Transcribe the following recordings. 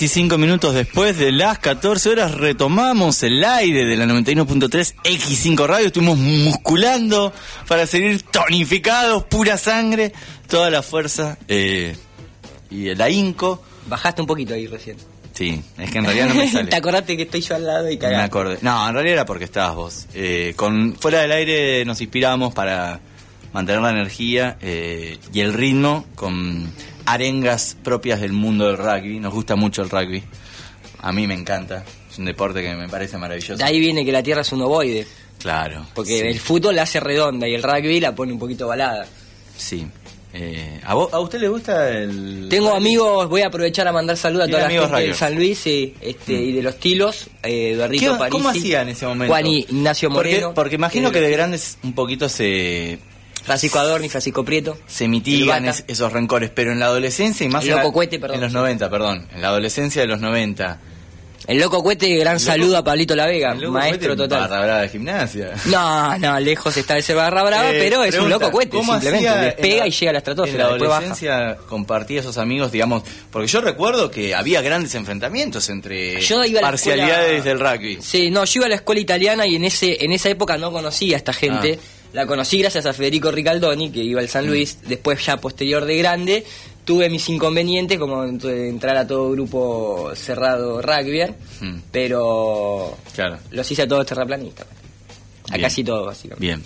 25 minutos después de las 14 horas retomamos el aire de la 91.3 X5 Radio. Estuvimos musculando para seguir tonificados, pura sangre, toda la fuerza eh, y el ahínco. Bajaste un poquito ahí recién. Sí, es que en realidad no me sale. Te acordaste que estoy yo al lado y Me cagaste. acordé. No, en realidad era porque estabas vos. Eh, con Fuera del aire nos inspiramos para mantener la energía eh, y el ritmo con arengas propias del mundo del rugby. Nos gusta mucho el rugby. A mí me encanta. Es un deporte que me parece maravilloso. De ahí viene que la Tierra es un ovoide. Claro. Porque sí, el fútbol la hace redonda y el rugby la pone un poquito balada. Sí. Eh, ¿a, vos- ¿A usted le gusta el.? Tengo amigos, voy a aprovechar a mandar saludos a toda la gente de rugbyers. San Luis este, y de los Tilos, eh, Eduardito ¿Qué- Parisi. ¿Cómo hacía en ese momento? Juan I- Ignacio Porque- Moreno. Porque, imagino eh, que de grandes un poquito se. Francisco Adorni, Francisco Prieto. se mitigan es- esos rencores, pero en la adolescencia y más El en, la- Cuete, perdón. en los 90, perdón, en la adolescencia de los 90. El Loco Cuete, gran Loco- saludo a Pablito La Vega, maestro Cuete, total. Barra brava de gimnasia. No, no, lejos está de ser barra brava, Eh, pero es un loco cohete, ¿cómo simplemente. en pega la- y llega a la estratosfera, En la adolescencia compartía esos amigos, digamos, porque yo recuerdo que había grandes enfrentamientos entre Yo iba a parcialidades escuela- del rugby. Sí, no, yo iba a la escuela italiana y en ese en esa época no conocía a esta gente. Ah. La conocí gracias a Federico Ricaldoni, que iba al Mm. San Luis. Después, ya posterior de grande, tuve mis inconvenientes, como ent- entrar a todo grupo cerrado rugby, Mm. pero Claro. los hice a todos terraplanistas. A Bien. casi todos, básicamente. Bien.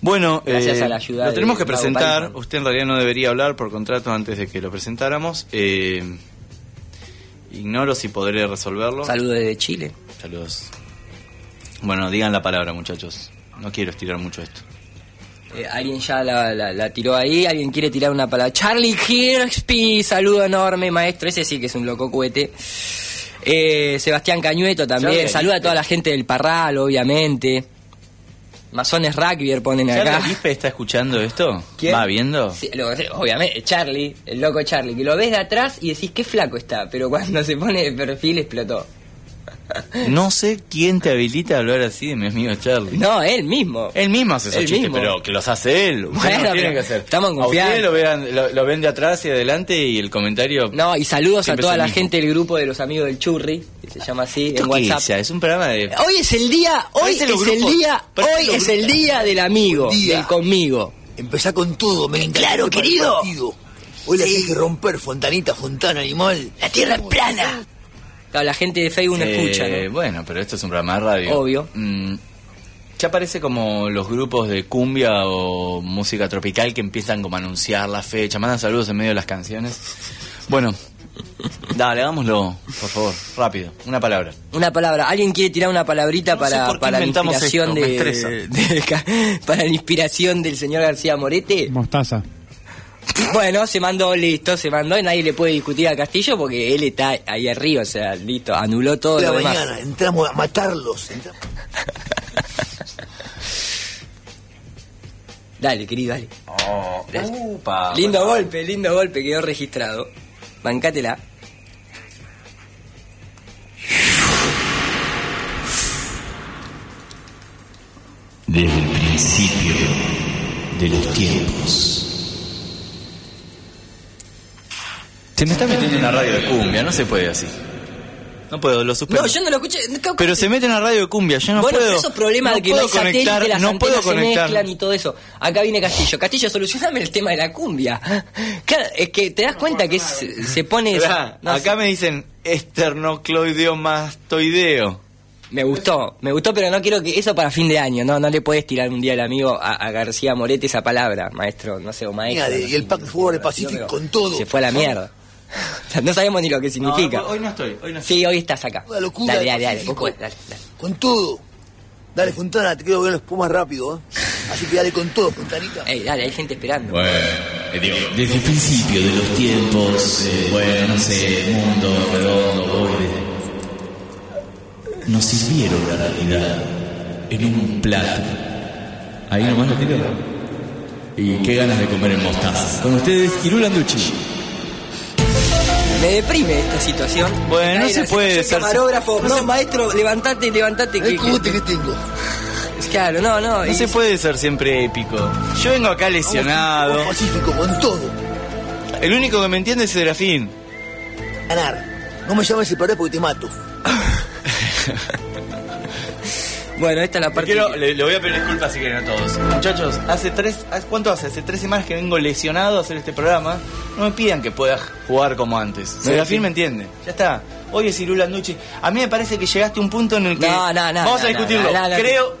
Bueno, Gracias eh, a la ayuda lo tenemos que presentar. Usted en realidad no debería hablar por contrato antes de que lo presentáramos. Eh, ignoro si podré resolverlo. Saludos desde Chile. Saludos. Bueno, digan la palabra, muchachos. No quiero estirar mucho esto. Eh, alguien ya la, la- la tiró ahí, alguien quiere tirar una palabra. Charlie Hirschby, saludo enorme, maestro. Ese sí que es un loco cohete. Eh, Sebastián Cañueto también, saluda a toda la gente del Parral, obviamente. Masones Rugby ponen acá. ¿Charlie está escuchando esto? ¿Quién? ¿Va viendo? Sí, lo- obviamente, Charlie, el loco Charlie, que lo ves de atrás y decís qué flaco está, pero cuando se pone de perfil explotó. No sé quién te habilita a hablar así de mi amigo Charlie. No, él mismo. Él mismo hace esos Él chistes, mismo. pero que los hace él. Bueno, no los tiene pero que hacer. estamos en confianza. lo, vean- lo, lo ven de atrás y adelante y el comentario... No, y saludos a toda la mismo. gente del grupo de los amigos del Churri, que se llama así, ¿Esto en qué WhatsApp. es un programa de... Hoy es el día, hoy es el día, hoy es el día del amigo, día. del conmigo. Empezá con todo, me claro, querido. partido. Hoy la hay que romper, Fontanita, Fontana, animal. La tierra es plana. Claro, la gente de Facebook no Eh, escucha, ¿no? Bueno, pero esto es un programa de radio. Obvio. Mm, ya parece como los grupos de cumbia o música tropical que empiezan como a anunciar la fecha, mandan saludos en medio de las canciones. Bueno, dale, hagámoslo, por favor, rápido, una palabra. Una palabra, ¿alguien quiere tirar una palabrita No para, la inspiración esto, de- para la inspiración del señor García Morete? Mostaza. Bueno, se mandó, listo, se mandó y nadie le puede discutir a Castillo porque él está ahí arriba, o sea, listo, anuló todo la lo demás. mañana entramos a matarlos. entramos- Dale, querido, dale. Gracias. Upa, lindo bueno. golpe, lindo golpe, quedó registrado. Bancátela. Desde el principio de los tiempos. Se me está metiendo en la radio de cumbia, no se puede así. No puedo, lo suspendo. No, yo no lo escuché. no, Pero se mete en la radio de cumbia, yo no bueno, puedo. pero esos problemas no de que no puedo hay satélite, conectar, las no puedo se conectar. mezclan y todo eso. Acá viene Castillo. Castillo, solucioname el tema de la cumbia. Claro, es que te das cuenta que se, se pone... No acá sé. me dicen esternocloideo mastoideo. Me gustó, me gustó, pero no quiero que eso para fin de año, no, no le puedes tirar un día al amigo a, a García Moretti esa palabra, maestro, no sé, o maestro. Mira, no y el Pack Forward Pacific Pero con todo. Se fue a la mierda. O sea, no sabemos ni lo que significa. No, hoy no estoy, hoy no estoy. Sí, hoy estás acá. Toda locura Dale, dale, dale, Pacífico. vos podés, dale, dale. Con todo. Dale, Fontana, te quiero ver los pumas rápido, ¿eh? Así que dale con todo, Fontanita. Ey, dale, hay gente esperando. Bueno, eh, desde el principio de los tiempos, eh, bueno, no sé, mundo redondo, boide, nos sirvieron la realidad en un plato. Ahí nomás lo tiro. Y qué ganas de comer en mostaza. Con ustedes, Irul Anducci. Me deprime esta situación. Bueno, no se puede ser- camarógrafo, no se- maestro, levantate, levantate. El Que, cogote que- que tengo. claro, no, no. No y- se puede ser siempre épico. Yo vengo acá lesionado. Vamos, Pacífico, con todo. El único que me entiende es Serafín. Ganar. No me llames separar porque te mato. Bueno, esta es la parte. Quiero- le, le voy a pedir disculpas si quieren a todos. Muchachos, hace tres, hace- ¿cuánto hace? Hace tres semanas que vengo lesionado a hacer este programa. No me pidan que pueda jugar como antes. Serafín sí. me entiende. Ya está. Hoy es Irula Anducci. A mí me parece que llegaste a un punto en el que. No, no, no, Vamos a discutirlo. creo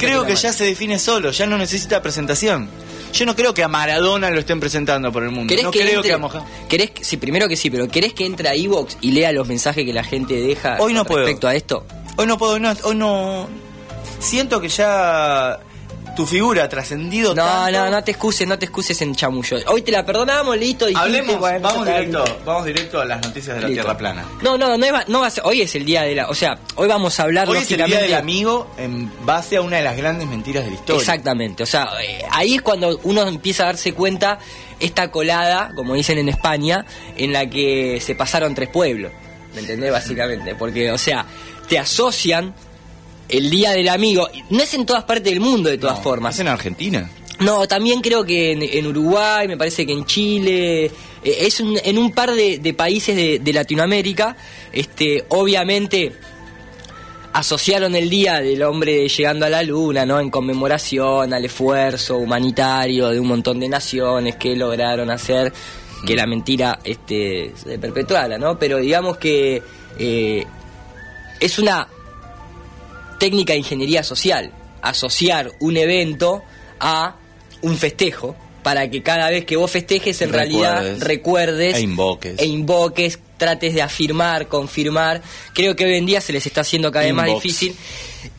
creo, la que la ya se define solo. Ya no necesita presentación. Yo no creo que a Maradona lo estén presentando por el mundo. ¿Querés No que creo entre, que a Moja. ¿querés que- sí, primero que sí, pero ¿querés que entre a Evox y lea los mensajes que la gente deja Hoy no puedo. respecto a esto? Hoy no puedo, no, hoy no. Siento que ya tu figura trascendido No, tanto. no, no te excuses, no te excuses en chamullo. Hoy te la perdonamos, listo. dijiste, Hablemos, bueno, vamos directo, vamos directo a las noticias de la Listo. Tierra plana. No, no, no, va, no va a ser- hoy es el día de la, o sea, hoy vamos a hablar Hoy es el día del amigo en base a una de las grandes mentiras de la historia. Exactamente, o sea, eh, ahí es cuando uno empieza a darse cuenta esta colada, como dicen en España, en la que se pasaron tres pueblos, ¿me entendés? Básicamente, porque, o sea, te asocian el Día del Amigo, no es en todas partes del mundo de todas No, formas. ¿Es en Argentina? No, también creo que en, en Uruguay, me parece que en Chile, eh, es un- en un par de, de países de, de Latinoamérica, este, obviamente asociaron el día del hombre llegando a la luna, ¿no? En conmemoración al esfuerzo humanitario de un montón de naciones que lograron hacer que la mentira este, se perpetuara, ¿no? Pero digamos que eh, es una técnica de ingeniería social, asociar un evento a un festejo para que cada vez que vos festejes en realidad Recuerdes. E invoques. e invoques, trates de afirmar, confirmar. Creo que hoy en día se les está haciendo cada vez más difícil.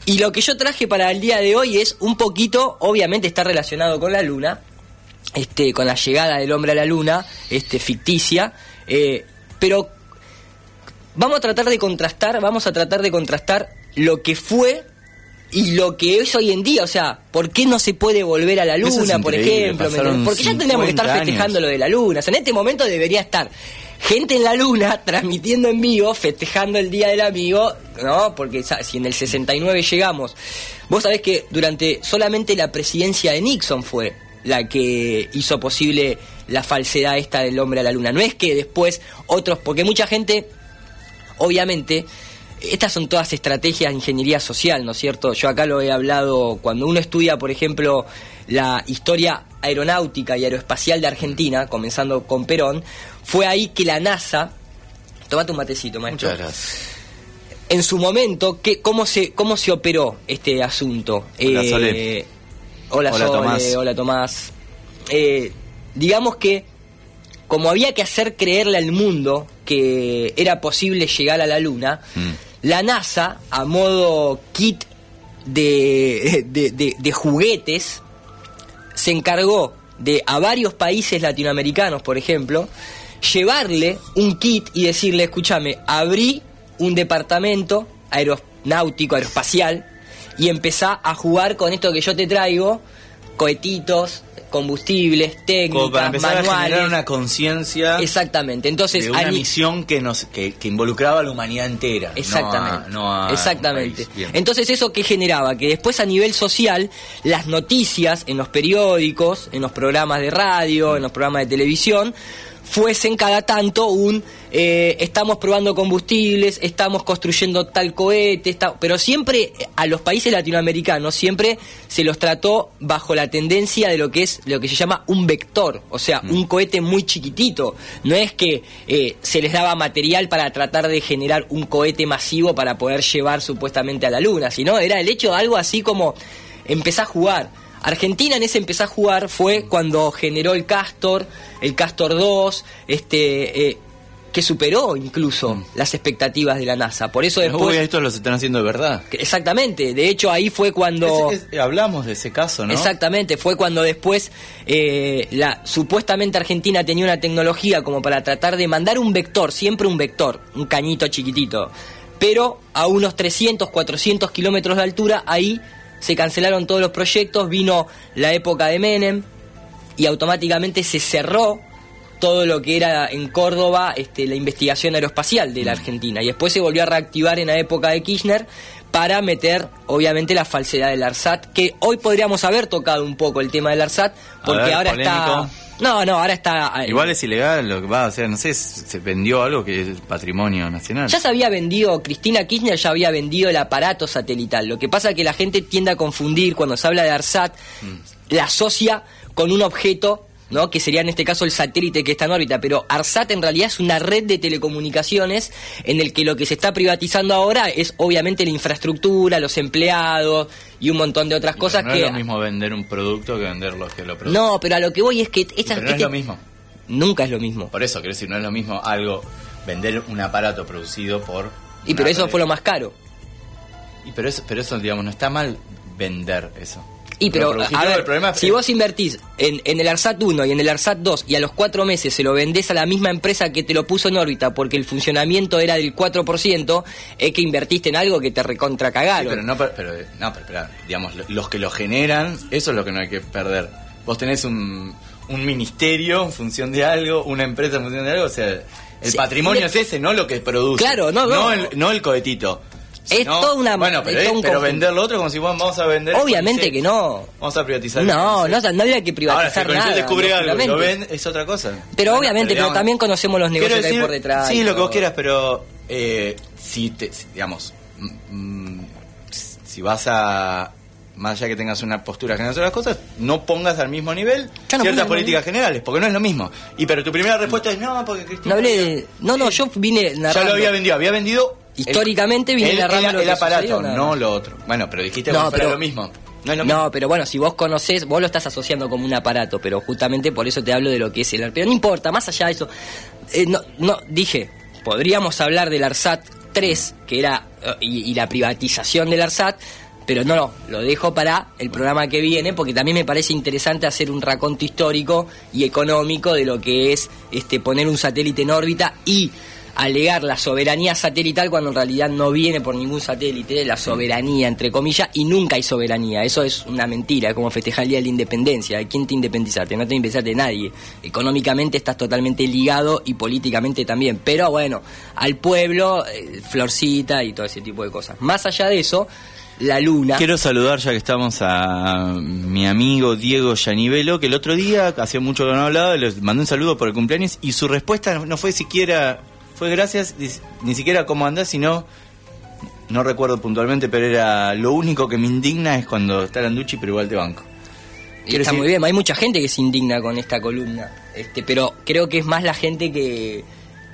Y lo que yo traje para el día de hoy es un poquito, obviamente está relacionado con la luna, este, con la llegada del hombre a la luna, este, ficticia, eh, pero vamos a tratar de contrastar, vamos a tratar de contrastar lo que fue y lo que es hoy en día, o sea, ¿por qué no se puede volver a la es luna, por ejemplo? Porque ya tendríamos que estar 50 festejando años. lo de la luna, o sea, en este momento debería estar gente en la luna transmitiendo en vivo, festejando el Día del Amigo, ¿no? Porque si en el 69 llegamos, vos sabés que durante solamente la presidencia de Nixon fue la que hizo posible la falsedad esta del hombre a la luna. No es que después otros, porque mucha gente obviamente, estas son todas estrategias de ingeniería social, ¿no es cierto? Yo acá lo he hablado, cuando uno estudia, por ejemplo, la historia aeronáutica y aeroespacial de Argentina, comenzando con Perón, fue ahí que la NASA, tomate un matecito, maestro, Muchas gracias. en su momento, ¿qué, cómo, se, ¿cómo se operó este asunto? Eh. Hola, Hola, Sole, Tomás. Hola, Tomás. Eh, digamos que, como había que hacer creerle al mundo que era posible llegar a la Luna, Mm. la NASA, a modo kit de, de- de- de juguetes, se encargó de a varios países latinoamericanos, por ejemplo, llevarle un kit y decirle, escúchame, abrí un departamento aeronáutico, aeroespacial, y empezá a jugar con esto que yo te traigo, cohetitos, combustibles, Como técnicas, para empezar a manuales. generar una conciencia Exactamente. Entonces, de una misión que nos que, que involucraba a la humanidad entera. no a- Exactamente. no a Exactamente. Entonces, ¿eso qué generaba? Que después a nivel social, las noticias en los periódicos, en los programas de radio, en los programas de televisión, fuesen cada tanto un eh, estamos probando combustibles, estamos construyendo tal cohete, está- pero siempre a los países latinoamericanos siempre se los trató bajo la tendencia de lo que es lo que se llama un vector, o sea, un cohete muy chiquitito. No es que eh, se les daba material para tratar de generar un cohete masivo para poder llevar supuestamente a la luna, sino era el hecho de algo así como empezar a jugar. Argentina en ese empezó a jugar fue cuando generó el Castor, el Castor 2, este, eh, que superó incluso las expectativas de la NASA. Por eso Uy, después... estos los están haciendo de verdad. Exactamente, de hecho ahí fue cuando... Es- es- hablamos de ese caso, ¿no? Exactamente, fue cuando después eh, la supuestamente Argentina tenía una tecnología como para tratar de mandar un vector, siempre un vector, un cañito chiquitito, pero a unos 300, 400 kilómetros de altura, ahí se cancelaron todos los proyectos, vino la época de Menem y automáticamente se cerró todo lo que era en Córdoba este, la investigación aeroespacial de la Argentina y después se volvió a reactivar en la época de Kirchner para meter obviamente la falsedad del ARSAT que hoy podríamos haber tocado un poco el tema del ARSAT porque ver, ahora polémico. está no no ahora está eh, Igual es ilegal lo que va, o sea, no sé, se vendió algo que es patrimonio nacional. Ya se había vendido, Cristina Kirchner ya había vendido el aparato satelital. Lo que pasa es que la gente tiende a confundir cuando se habla de ARSAT, la asocia con un objeto, ¿no? que sería en este caso el satélite que está en órbita. Pero ARSAT en realidad es una red de telecomunicaciones en el que lo que se está privatizando ahora es obviamente la infraestructura, los empleados y un montón de otras cosas no que... es lo mismo vender un producto que vender lo que lo produce. No, pero a lo que voy es que... Esta, pero no es este- lo mismo. Nunca es lo mismo. Por eso, quiero decir, no es lo mismo algo, vender un aparato producido por... Y pero eso red. fue lo más caro. Y pero eso, pero eso, digamos, no está mal vender eso. Y pero, producir a todo, ver, el problema es si vos invertís en, en el ARSAT 1 y en el ARSAT 2 y a los cuatro meses se lo vendés a la misma empresa que te lo puso en órbita porque el funcionamiento era del 4%, es que invertiste en algo que te recontra Sí, pero no, pero, pero- no, pero, espera, digamos, lo- los que lo generan, eso es lo que no hay que perder. Vos tenés un, un ministerio en función de algo, una empresa en función de algo, o sea, el Sí, patrimonio es ese, no lo que produce. Claro, no, no. el, no el cohetito. Es Sino- toda una- Bueno, pero, es un pero vender lo otro como si bueno, vamos a vender. Obviamente que no. Vamos a privatizar. No, no, no había que Ahora, si privatizar nada. descubre algo y lo ven, es otra cosa. Pero Bueno, obviamente, pero digamos, también conocemos los negocios que hay por detrás. Sí, lo que vos quieras, pero eh, si, te, si, digamos, mm, mm, si vas a, más allá que tengas una postura general sobre las cosas, no pongas al mismo nivel no ciertas políticas generales, porque no es lo mismo. Y pero tu primera respuesta es no, porque Cristina... No hablé de- No, no, yo vine Ya narrando. lo había vendido, había vendido... Históricamente vine el, narrando el- lo el aparato, sucedió, no lo otro. Bueno, pero dijiste No, fuera pero- lo mismo. No es lo mismo. No, pero bueno, si vos conocés, vos lo estás asociando como un aparato, pero justamente por eso te hablo de lo que es el Pero no importa, más allá de eso. eh, no, no, dije, podríamos hablar del ARSAT 3, que era, eh, y, y la privatización del ARSAT, pero no, no, lo dejo para el programa que viene, porque también me parece interesante hacer un raconto histórico y económico de lo que es este poner un satélite en órbita y alegar la soberanía satelital cuando en realidad no viene por ningún satélite, la soberanía entre comillas, y nunca hay soberanía. Eso es una mentira, es como festejar el Día de la Independencia. ¿De quién te independizaste? No te independizaste de nadie. Económicamente estás totalmente ligado y políticamente también. Pero bueno, al pueblo, eh, florcita y todo ese tipo de cosas. Más allá de eso, la luna... Quiero saludar, ya que estamos, a mi amigo Diego Yanivelo, que el otro día, hacía mucho que no hablaba, le mandé un saludo por el cumpleaños y su respuesta no fue siquiera, fue gracias, ni- siquiera cómo andás, sino, no recuerdo puntualmente, pero era lo único que me indigna es cuando está Landucci, pero igual te banco. Y está decir- muy bien, hay mucha gente que se indigna con esta columna, este, pero creo que es más la gente que,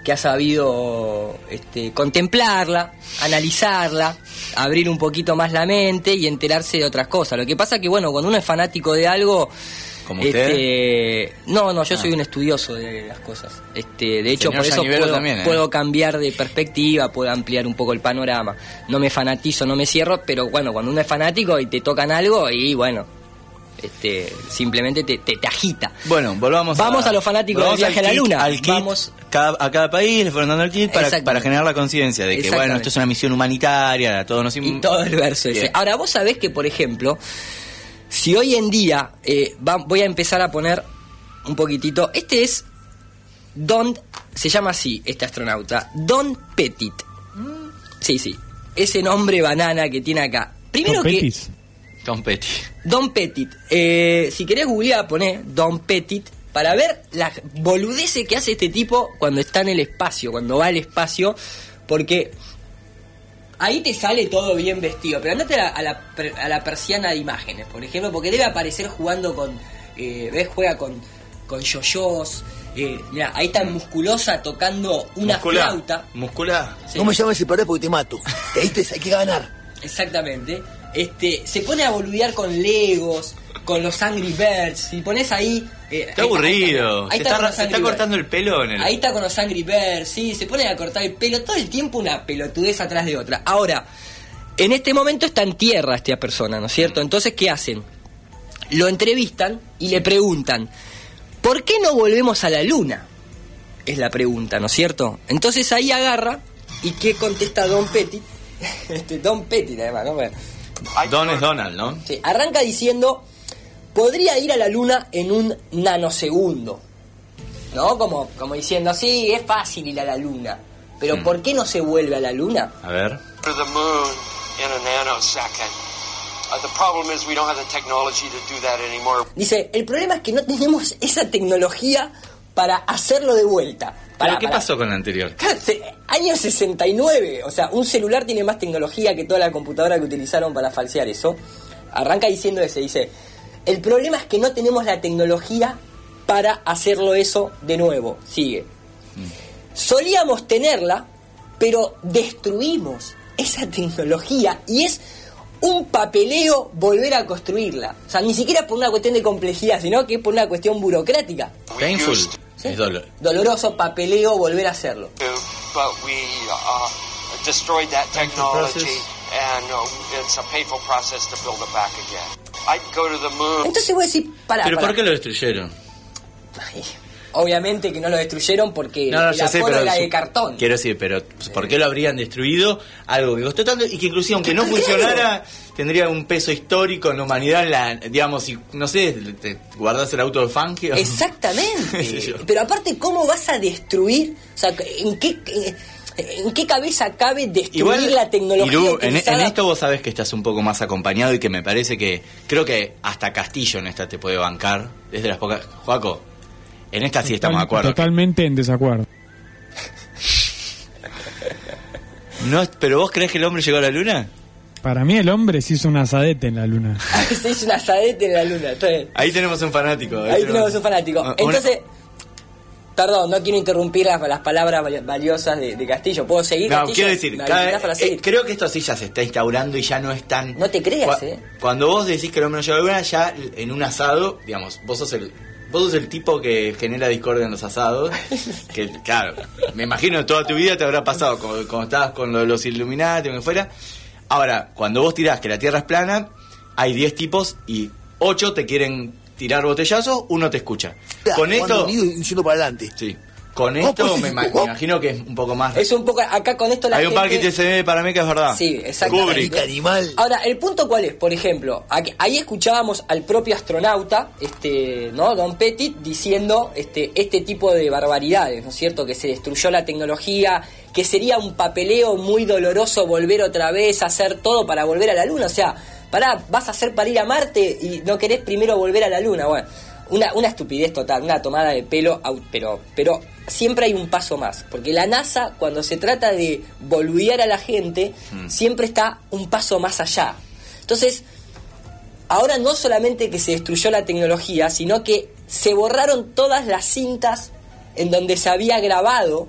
que ha sabido este, contemplarla, analizarla, abrir un poquito más la mente y enterarse de otras cosas. Lo que pasa que, bueno, cuando uno es fanático de algo... ¿Como usted? este, no, no, yo Ah. soy un estudioso de las cosas. Este, de hecho, Señor por eso puedo, también, ¿eh? puedo cambiar de perspectiva, puedo ampliar un poco el panorama. No me fanatizo, no me cierro, pero bueno, cuando uno es fanático y te tocan algo, y bueno, Este, simplemente te, te, te agita. Bueno, volvamos Vamos a los fanáticos del viaje a la luna. Al kit, Vamos- cada- a cada país le fueron dando el kit para, para generar la conciencia de que, bueno, esto es una misión humanitaria, a todos nos... Y todo el verso ese. Ahora, vos sabés que, por ejemplo, si hoy en día eh, va- voy a empezar a poner un poquitito. Este es Don. Se llama así este astronauta. Don Petit. Sí, sí. Ese nombre banana que tiene acá. Primero que. Competis. Tom Petty. Don Petit. Eh, si querés googlear, poné Don Petit para ver la boludece que hace este tipo cuando está en el espacio, cuando va al espacio, porque ahí te sale todo bien vestido. Pero andate a la, a la per- a la persiana de imágenes, por ejemplo, porque debe aparecer jugando con. eh, ¿Ves? Juega con, con yoyos. Eh, mira, ahí está musculosa tocando una Musculá. flauta. Musculá. Sí. No me llames a pared porque te mato. Te diste, hay que ganar. Exactamente. Este, se pone a boludear con Legos, con los Angry Birds. Si pones ahí. eh, Está ahí aburrido. ahí se está, se está cortando el pelo en el... Ahí está con los Angry Birds, sí, se pone a cortar el pelo todo el tiempo una pelotudez atrás de otra. Ahora, en este momento está en tierra esta persona, ¿no es cierto? Entonces, ¿qué hacen? Lo entrevistan y le preguntan, ¿por qué no volvemos a la luna? Es la pregunta, ¿no es cierto? Entonces ahí agarra y ¿qué contesta Don Petit? Este, Don Petit, además, ¿no? Bueno, Don es Donald, ¿no? Sí, arranca diciendo, podría ir a la luna en un nanosegundo. ¿No? Como, como diciendo, sí, es fácil ir a la luna. Pero Hmm. ¿por qué no se vuelve a la luna? A ver. to the moon in a nanosecond. Uh. Dice, el problema es que no tenemos esa tecnología para hacerlo de vuelta. ¿Pero qué pasó con la anterior? Año 69, o sea, un celular tiene más tecnología que toda la computadora que utilizaron para falsear eso. Arranca diciendo ese, dice, el problema es que no tenemos la tecnología para hacerlo eso de nuevo. Sigue. Solíamos tenerla, pero destruimos esa tecnología y es un papeleo volver a construirla. O sea, ni siquiera por una cuestión de complejidad, sino que por una cuestión burocrática. Painful. ¿Sí? Es dolor. Doloroso papeleo volver a hacerlo. But we uh, destroyed that technology, process. and uh, it's a painful process to build it back again. I'd go to the moon. Entonces voy a decir, para, ¿Pero por qué lo destruyeron? Obviamente que no lo destruyeron porque No, no, la ya sé, cola pero... era su- de cartón. Quiero decir, pero ¿por qué lo habrían destruido? Algo que costó tanto y que inclusive aunque no funcionara, tendría un peso histórico en la humanidad, en la, digamos, si, no sé, te guardas el auto de Fangio. Exactamente. Pero aparte, ¿cómo vas a destruir? O sea, ¿en qué, eh, en qué cabeza cabe destruir la tecnología Irú, en, utilizada? en esto vos sabés que estás un poco más acompañado y que me parece que creo que hasta Castillo en esta te puede bancar desde las pocas Joaco en esta sí estamos de acuerdo Totalmente en desacuerdo. no pero vos crees que el hombre llegó a la luna Para mí el hombre se hizo un asadete en la luna. Se hizo un asadete en la luna. está bien. ahí tenemos un fanático Ahí tenemos un fanático. Una- Entonces, perdón, no quiero interrumpir las, las palabras val- valiosas de, de Castillo. ¿Puedo seguir? No, Castillo? quiero decir, ¿Me cada- habilitás para eh, creo que esto sí ya se está instaurando y ya no es tan... No te creas, Cu- eh. Cuando vos decís que el hombre no llegó a la luna, ya en un asado, digamos, vos sos el... Vos sos el tipo que genera discordia en los asados. Que, claro, me imagino toda tu vida te habrá pasado cuando, cuando estabas con lo de los Illuminati o lo que fuera. Ahora, cuando vos tirás que la Tierra es plana, hay 10 tipos y 8 te quieren tirar botellazos, uno te escucha. Con esto... unido y yendo para adelante. Sí. Con Oh, esto pues, me, ma- me oh. imagino que es un poco más... Es un poco, acá con esto la Hay un gente... parque que se ve para mí que es verdad. Sí, exactamente. Animal. Ahora, el punto cuál es, por ejemplo, aquí- ahí escuchábamos al propio astronauta, este, ¿no? Don Petit, diciendo este, este tipo de barbaridades, ¿no es cierto? Que se destruyó la tecnología, que sería un papeleo muy doloroso volver otra vez a hacer todo para volver a la luna. O sea, pará, vas a hacer para ir a Marte y no querés primero volver a la luna. Bueno, una, una estupidez total, una tomada de pelo, pero, pero siempre hay un paso más. Porque la NASA, cuando se trata de boludear a la gente, siempre está un paso más allá. Entonces, ahora no solamente que se destruyó la tecnología, sino que se borraron todas las cintas en donde se había grabado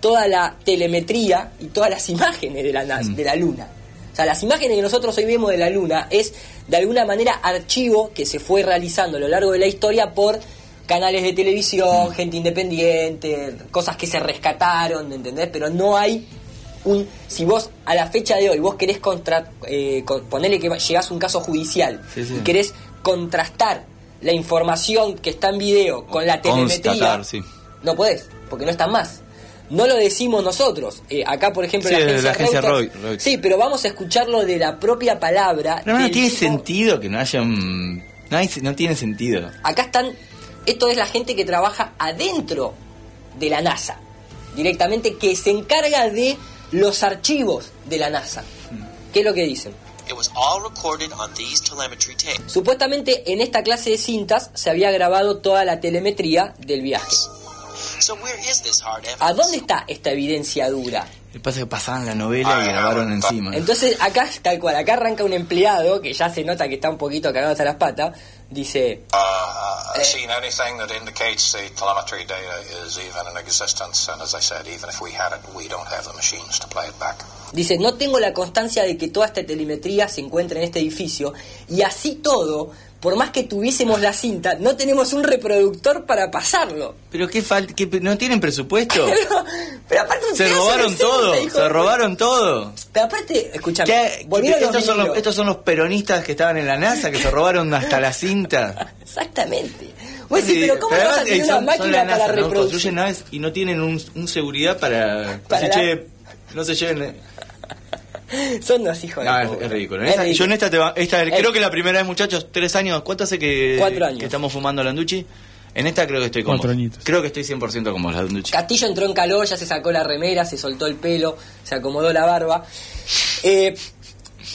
toda la telemetría y todas las imágenes de la, nas- de la Luna. O sea, las imágenes que nosotros hoy vemos de la Luna es de alguna manera archivo que se fue realizando a lo largo de la historia por canales de televisión, gente independiente, cosas que se rescataron, ¿entendés? Pero no hay un si vos a la fecha de hoy vos querés contra, eh, con- ponerle que llegás a un caso judicial Sí, sí. y querés contrastar la información que está en video con la telemetría, Constatar, sí. no podés, porque no están más. No lo decimos nosotros. Eh, acá, por ejemplo, Sí, la agencia, la agencia Reuters- Roy- Reuters. Sí, pero vamos a escucharlo de la propia palabra. No, tiene tipo- sentido que no haya un... No, hay- no tiene sentido. Acá están, esto es la gente que trabaja adentro de la NASA, directamente que se encarga de los archivos de la NASA. ¿Qué es lo que dicen? It was all recorded on these telemetry tapes. Supuestamente en esta clase de cintas se había grabado toda la telemetría del viaje. So where is this hard evidence? ¿A dónde está esta evidencia dura? Que pasa que pasaban la novela y grabaron encima. Entonces acá, tal cual, acá arranca un empleado que ya se nota que está un poquito cagado hasta las patas, dice, Uh, I've seen anything that indicates the telemetry data is even in existence, and as I said, even if we had it, we don't have the machines to play it back. Dice, no tengo la constancia de que toda esta telemetría se encuentre en este edificio y así todo, por más que tuviésemos la cinta, no tenemos un reproductor para pasarlo. Pero qué falta... ¿No tienen presupuesto? Pero, pero aparte Se robaron todo, se robaron todo. Pero aparte, escúchame, estos, son los, estos son los peronistas que estaban en la NASA, que se robaron hasta la cinta. Exactamente. Vos decís, pero ¿cómo pero vas a tener eh, una máquina para NASA, ¿no? reproducir? Construyen naves y no tienen un, un seguridad para... Para decir, la- che, no se lleven... Son los hijos No, de es, es ridículo. Es ridículo. Yo en esta, te va- esta Es- creo que la primera vez, muchachos, tres años. ¿Cuánto hace que, Cuatro años. que estamos fumando Landucci? En esta creo que estoy como. Cuatro añitos. Creo que estoy 100% como Landucci. Castillo entró en calor, ya se sacó la remera, se soltó el pelo, se acomodó la barba. Eh,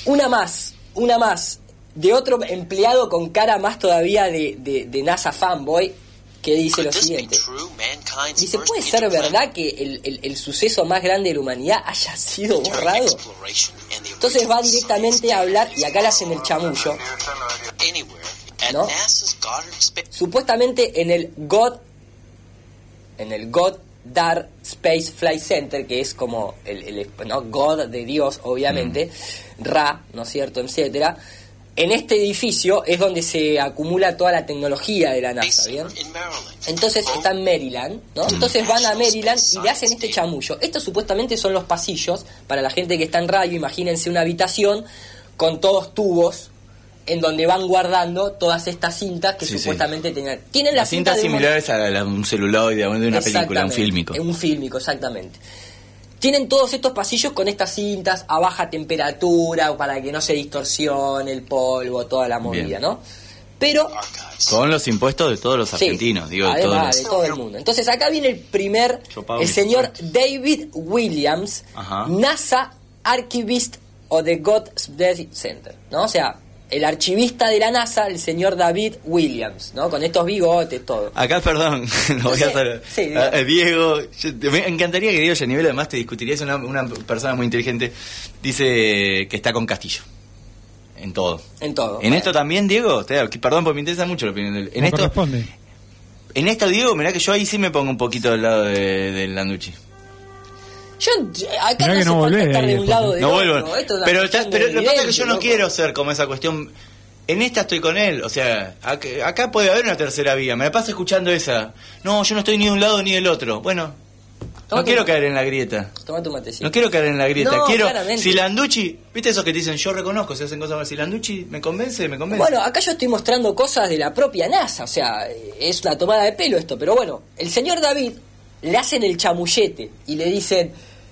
una más, una más, de otro empleado con cara más todavía de, de- de NASA fanboy, que dice lo siguiente. Dice, ¿puede ser verdad que el, el- el suceso más grande de la humanidad haya sido borrado? Entonces va directamente a hablar, y acá le hacen el chamullo, ¿No? Supuestamente en el God en el God Dar Space Flight Center que es como el, el- ¿no? God de Dios obviamente Ra no es cierto etcétera en este edificio es donde se acumula toda la tecnología de la NASA bien entonces está en Maryland, ¿no? Entonces van a Maryland y le hacen este chamullo. Estos supuestamente son los pasillos, para la gente que está en radio, imagínense una habitación con todos tubos en donde van guardando todas estas cintas que Sí, sí. supuestamente tenían. Tienen la Las cintas cinta de un- similares a la de un celuloide, de una película, un fílmico. Un fílmico, exactamente. Tienen todos estos pasillos con estas cintas a baja temperatura para que no se distorsione el polvo, toda la movida, Bien. ¿no? Pero Con los impuestos de todos los Sí, argentinos, digo, de todos los- de todo el mundo. Entonces acá viene el primer, el señor. David Williams, Ajá. NASA Archivist of the God Space Center, ¿no? O sea, el archivista de la NASA, el señor David Williams, ¿no? Con estos bigotes, todo. Acá, perdón, lo voy a hacer. Sí, a- dígame. a Diego, yo- te- me encantaría que Diego Yanivel, además te discutiría, es una, una persona muy inteligente, dice que está con Castillo. En todo. En todo. En esto también, Diego, te- perdón porque me interesa mucho la opinión de él. En No esto, corresponde. en esto, Diego, mirá que yo ahí sí me pongo un poquito del lado de, de Landucci. Yo, acá Mirá no que no estar de un lado ¿no? del No vuelvo. Pero, está- pero de lo que pasa es que yo no loco. quiero ser como esa cuestión. En esta estoy con él, o sea, acá, acá puede haber una tercera vía. Me la paso escuchando esa. No, yo no estoy ni de un lado ni del otro. Bueno, no quiero caer en la grieta. Toma tu matecito. No quiero caer en la grieta. No, quiero. claramente. Si Landucci, ¿viste esos que te dicen yo reconozco si hacen cosas malas? Si Landucci me convence, me convence. Bueno, acá yo estoy mostrando cosas de la propia NASA, o sea, es una tomada de pelo esto, pero bueno, el señor David le hacen el chamullete y le dicen,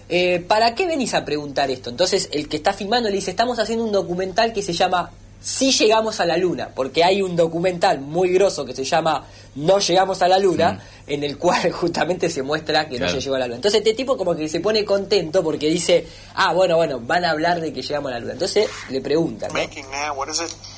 eh, ¿para qué venís a preguntar esto? Entonces el que está filmando le dice, estamos haciendo un documental que se llama Si llegamos a la luna, porque hay un documental muy grosso que se llama No llegamos a la luna, en el cual justamente se muestra que Claro. no se llegó a la luna. Entonces este tipo como que se pone contento porque dice, ah, bueno, bueno, van a hablar de que llegamos a la luna. Entonces le preguntan, ¿no?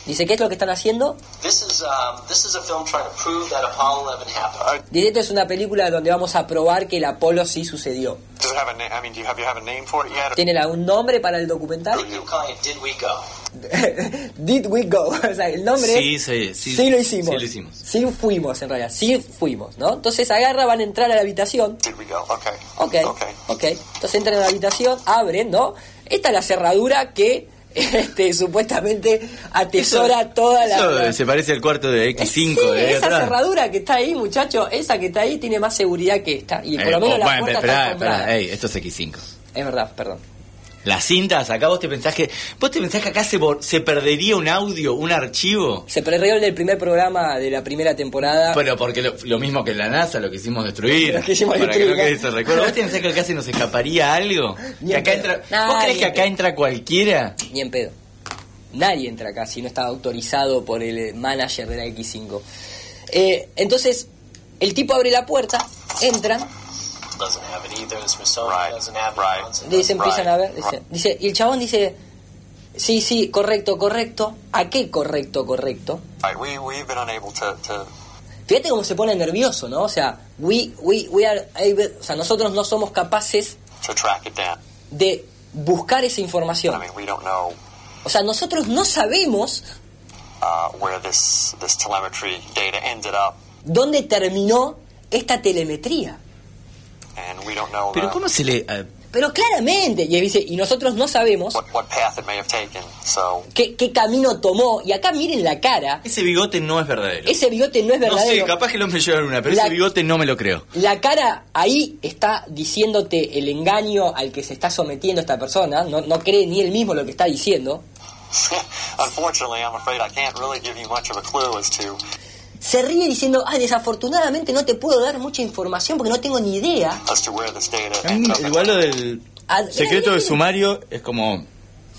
Dice, ¿qué es lo que están haciendo? This is um, this is a film trying to prove that Apollo 11 happened. Dice, esta es una película donde vamos a probar que el Apolo sí sucedió. Does it have a name? I mean, do you have you have a name for it yet? ¿Tienen algún nombre para el documental? Did We Go? Did we go? O sea, el nombre Sí, es... sí, sí. lo hicimos. Sí lo hicimos. Sí fuimos, en realidad. Sí fuimos, ¿no? Entonces agarra, van a entrar a la habitación. Did we go? Okay. Ok, Okay. ok. Entonces entran a la habitación, abren, ¿no? Esta es la cerradura que este, supuestamente atesora toda la... Eso se parece al cuarto de X5 Sí, de esa atrás. cerradura que está ahí, muchacho, esa que está ahí tiene más seguridad que esta. Y por Eh, lo menos oh, la bueno, puerta esperá, está esperá, comprada. ey, esto es X5. Es verdad, perdón. Las cintas, acá vos te pensás que. ¿Vos te pensás que acá se, se perdería un audio, un archivo? Se perdió el del primer programa de la primera temporada. Bueno, porque lo, lo mismo que la NASA, lo quisimos destruir. Lo quisimos para destruir, que no ese recuerdo. ¿Vos te pensás que acá se nos escaparía algo? Ni Que acá pedo. entra, Nah, ¿Vos crees que acá entra cualquiera? Ni en pedo. Nadie entra acá si no está autorizado por el eh, manager de la X5. Eh, entonces, el tipo abre la puerta, entran, dice, doesn't. empiezan a ver, dice, dice, y el chabón dice, sí, sí, correcto, correcto. ¿A qué correcto, correcto? Fíjate cómo se pone nervioso, ¿no? O sea, we, we, we are able- o sea, nosotros no somos capaces to track it down. de buscar esa información. I mean, we don't know O sea, nosotros no sabemos uh, where this this telemetry data ended up, dónde terminó esta telemetría. and we don't know Pero uh, ¿cómo se le...? eh, Pero claramente, y él dice, y nosotros no sabemos what what path it may have taken. So qué, qué camino tomó. Y acá miren la cara, ese bigote no es verdadero. ese bigote no es no verdadero. sé, capaz que el hombre lleva una, pero La- ese bigote no me lo creo. La cara ahí está diciéndote el engaño al que se está sometiendo esta persona. No, no cree ni él mismo lo que está diciendo. unfortunately, I'm afraid I can't really give you much of a clue as to Se ríe diciendo, ah, desafortunadamente no te puedo dar mucha información porque no tengo ni idea. igual lo del Ah, secreto de sumario es como...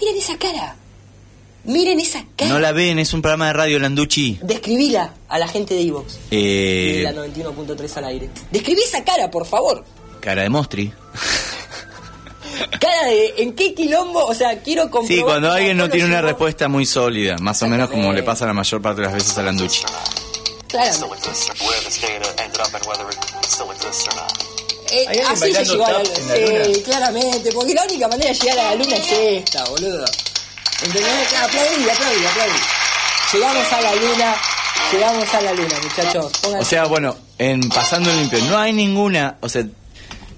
Miren esa cara. Miren esa cara. No la ven, es un programa de radio, Landucci. Describila a la gente de Evox. De Eh, la 91.3 al aire. Describí esa cara, por favor. cara de Mostri. Cara de, ¿en qué quilombo? O sea, quiero comprobar. Sí, cuando alguien no tiene una respuesta muy sólida, más o menos como le pasa la mayor parte de las veces a Landucci. Claro. Still exists, or where this data ended up and whether it still exists or not. Eh, ¿Hay alguien así se llegó a la en luna. Sí, luna? claramente. Porque la única manera de llegar a la luna es esta, boludo. ¿Entendés? Aplaudí, aplaudí, aplaudí. Llegamos a la luna. Llegamos a la luna, muchachos. Pónganse- O sea, bueno, en pasando el limpio, no hay ninguna, o sea,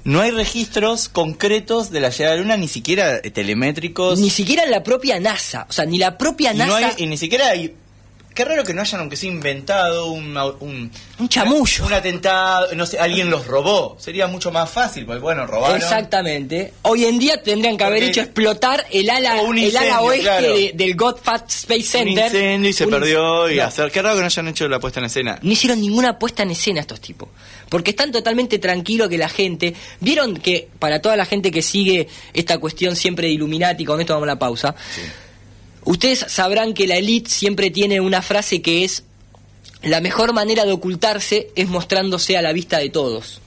no hay registros concretos de la llegada a la luna, ni siquiera eh, telemétricos. Ni siquiera la propia NASA. O sea, ni la propia y, NASA. no hay, y ni siquiera hay. Qué raro que no hayan, aunque sea inventado, un, un, Un chamullo. un atentado, no sé, alguien los robó. Sería mucho más fácil, porque bueno, robaron. Exactamente. Hoy en día tendrían que haber Porque- hecho explotar el ala, el ala oeste claro. de- del Godfat Space Un Center. incendio y se Un- perdió y No. hacer. Qué raro que no hayan hecho la puesta en escena. No hicieron ninguna puesta en escena estos tipos. Porque están totalmente tranquilos que la gente. Vieron que para toda la gente que sigue esta cuestión siempre de Illuminati, con esto vamos a la pausa. Ustedes sabrán que la elite siempre tiene una frase que es: La mejor manera de ocultarse es mostrándose a la vista de todos.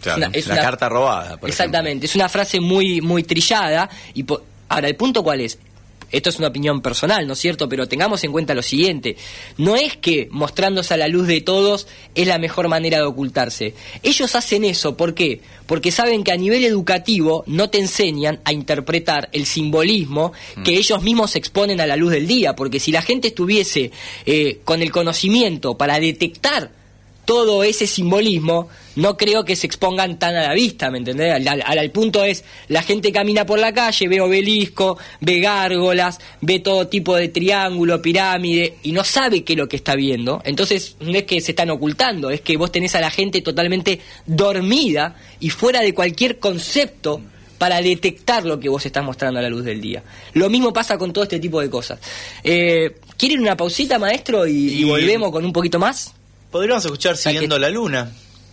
Claro, una- es la una- carta robada. por Exactamente, es una frase muy, muy trillada. Y po- Ahora, el punto cuál es. Esto es una opinión personal, ¿no es cierto? Pero tengamos en cuenta lo siguiente. No es que mostrándose a la luz de todos es la mejor manera de ocultarse. Ellos hacen eso, ¿por qué? Porque saben que a nivel educativo no te enseñan a interpretar el simbolismo que ellos mismos exponen a la luz del día. Porque si la gente estuviese eh, con el conocimiento para detectar todo ese simbolismo, no creo que se expongan tan a la vista, ¿me entendés? Al, al- al punto es, la gente camina por la calle, ve obelisco, ve gárgolas, ve todo tipo de triángulo, pirámide, y no sabe qué es lo que está viendo. Entonces, no es que se están ocultando, es que vos tenés a la gente totalmente dormida y fuera de cualquier concepto para detectar lo que vos estás mostrando a la luz del día. Lo mismo pasa con todo este tipo de cosas. Eh, ¿Quieren una pausita, maestro, y, y Y- volvemos con un poquito más? Podríamos escuchar Siguiendo que- la Luna.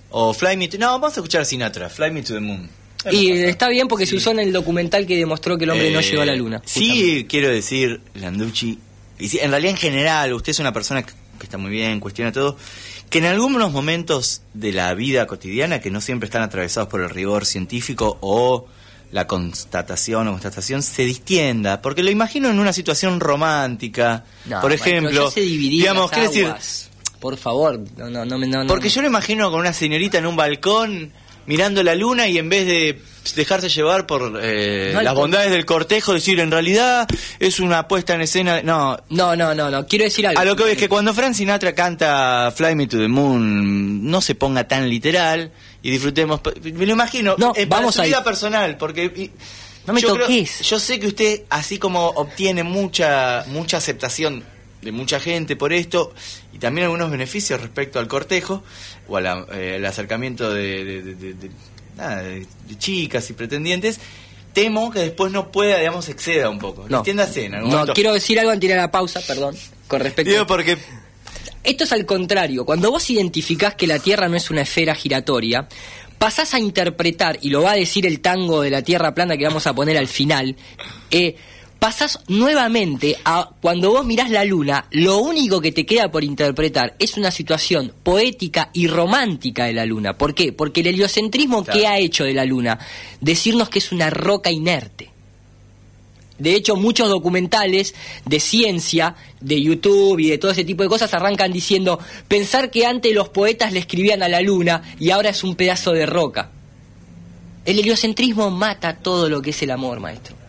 O Fly Me to... No, vamos a escuchar Sinatra. Fly Me to the Moon. Y está bien porque se usó en el documental que demostró que el hombre no Eh, llegó a la luna. Sí, quiero decir, Landucci, y sí, en realidad en general, usted es una persona que está muy bien, cuestiona todo, que en algunos momentos de la vida cotidiana, que no siempre están atravesados por el rigor científico o la constatación o constatación, se distienda, porque lo imagino en una situación romántica, No, por ejemplo, digamos, quiero decir. Por favor, no, no, no, me- no, porque yo lo imagino con una señorita en un balcón mirando la luna y en vez de dejarse llevar por eh, No, las bondades del cortejo, decir en realidad es una puesta en escena. No, No, no, no, no, quiero decir algo. a lo que voy es que cuando Frank Sinatra canta Fly Me to the Moon, no se ponga tan literal y disfrutemos. Me lo imagino, No, eh, para vamos su a vida personal, porque. y- No me yo creo- toques. yo sé que usted, así como obtiene mucha, mucha aceptación de mucha gente por esto y también algunos beneficios respecto al cortejo o al acercamiento de, de- de- de- de- nada, de- de chicas y pretendientes, temo que después no pueda, digamos, exceda un poco. No. Entiéndase, en algún No, momento. quiero decir algo antes de ir a la pausa, perdón, con respecto Digo porque Esto es al contrario. Cuando vos identificás que la Tierra no es una esfera giratoria, pasás a interpretar, y lo va a decir el tango de la Tierra plana que vamos a poner al final, eh, pasás nuevamente a cuando vos mirás la luna, lo único que te queda por interpretar es una situación poética y romántica de la luna. ¿Por qué? Porque el heliocentrismo Claro. que ha hecho de la luna, decirnos que es una roca inerte. De hecho, muchos documentales de ciencia, de YouTube y de todo ese tipo de cosas arrancan diciendo, pensar que antes los poetas le escribían a la luna y ahora es un pedazo de roca. El heliocentrismo mata todo lo que es el amor, maestro.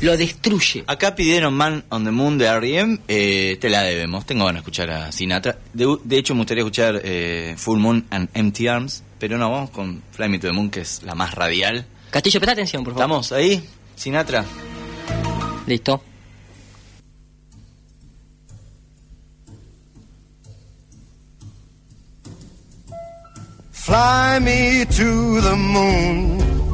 Lo destruye. Acá pidieron Man on the Moon de R.E.M. Eh, te la debemos. Tengo ganas de escuchar a Sinatra. De, de hecho, me gustaría escuchar eh, Full Moon and Empty Arms. Pero no, vamos con Fly Me to the Moon, que es la más radial. Castillo, presta atención, por favor. ¿Estamos ahí? Sinatra. Listo. Fly me to the moon,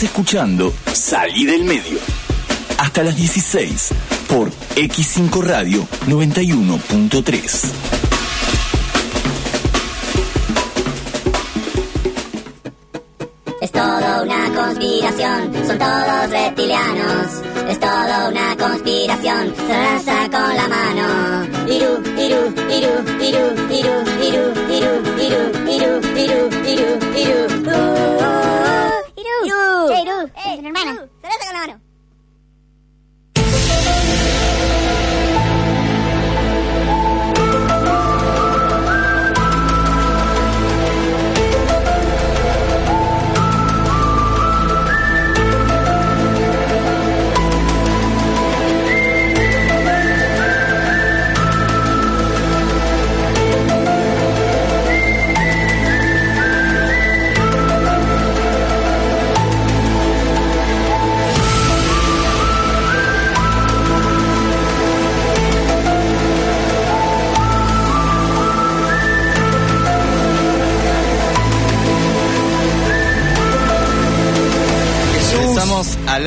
Estás escuchando Salí del Medio. Hasta las 16 por X5 Radio 91.3. Es todo una conspiración, son todos reptilianos. Es todo una conspiración, se lanza con la mano. Iru, iru, iru, iru, iru, iru, iru, iru, iru, iru, iru, iru. Uh, Hey, hermana.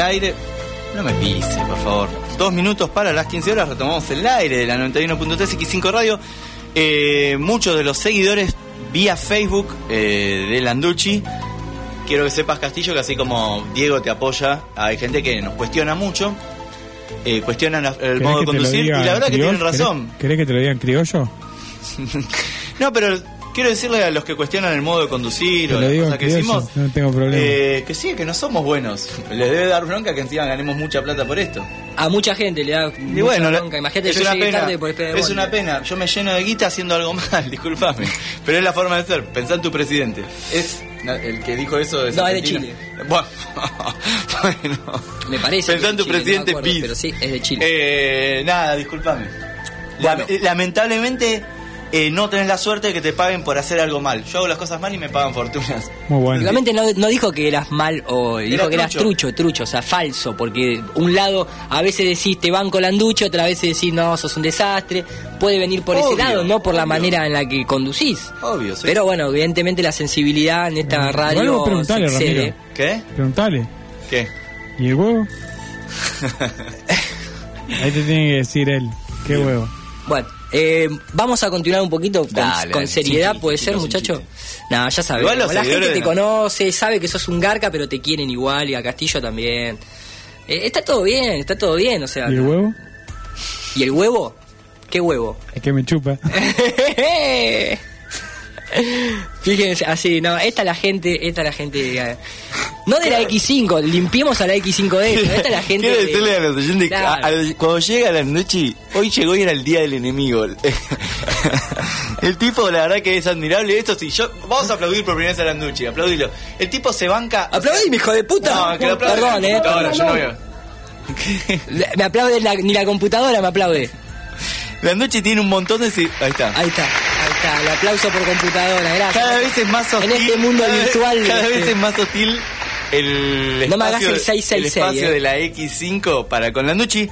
Aire. No me pise, por favor. Dos minutos para las 15 horas. Retomamos el aire de la 91.3 X5 Radio. Eh, muchos de los seguidores vía Facebook eh, de Landucci quiero que sepas, Castillo, que así como Diego te apoya, hay gente que nos cuestiona mucho, eh, cuestionan el ¿Querés modo de conducir y la verdad que tienen razón. ¿Querés, querés que te lo diga en criollo? No, pero quiero decirle a los que cuestionan el modo de conducir Te o lo las digo cosas en que criollo, decimos, no tengo problema. eh, que sí, que no somos buenos. Les debe dar bronca que encima ganemos mucha plata por esto. A mucha gente le da Y mucha bueno, la- bronca. Imagínate, es yo una llegué pena. tarde por el Es una pena. Yo me lleno de guita haciendo algo mal, discúlpame. Pero es la forma de ser. Pensá en tu presidente. Es na- el que dijo eso de No, es de Argentina. Chile. Bueno, bueno. Me parece. Pensá que en tu Chile, no me presidente acuerdo, Piz. Pero sí, es de Chile. Eh, nada, discúlpame. Lame- lamentablemente eh, no tenés la suerte de que te paguen por hacer algo mal. Yo hago las cosas mal y me pagan fortunas. Muy bueno. Realmente no, no dijo que eras mal o dijo Era que eras trucho. trucho, trucho, o sea, falso, porque un lado a veces decís te banco landucho, otra vez decís no, sos un desastre, puede venir por ese lado, no por la manera en la que conducís. Obvio, sí. Pero bueno, evidentemente la sensibilidad en esta Igual radio vos preguntale, se. Ramiro. ¿Qué? Preguntale. ¿Qué? ¿Y el huevo? Ahí te tiene que decir él. ¿Qué huevo? Bueno, eh, vamos a continuar un poquito con, Dale, con dale, seriedad, puede chiste, ser, muchacho. No, ya sabes. Igual los La gente te conoce, sabe que sos un garca, pero te quieren igual y a Castillo también. Eh, está todo bien, está todo bien, o sea. ¿Y el huevo? ¿Y el huevo? ¿Qué huevo? Es que me chupa. Fíjense, así, no, esta la gente, esta la gente, no de la X5, limpiemos a la X5 de esto, esta la gente... Quiero de- decirle a los oyentes Claro. a- a- cuando llega la noche, hoy llegó y era el día del enemigo. el tipo, la verdad que es admirable. Esto sí, yo, vamos a aplaudir por primera vez a Landucci, aplaudilo. El tipo se banca. Aplaudime, hijo de puta. No, que lo aplaude Perdón, la eh. yo no veo. Me aplaude la- ni la computadora me aplaude. Landucci tiene un montón de. Ahí está. Ahí está, está, el aplauso por computadora, gracias. Cada vez es más hostil. En este mundo cada vez- virtual. Cada este, vez es más hostil el No espacio, el 666, espacio eh. de la X5 para con Landucci.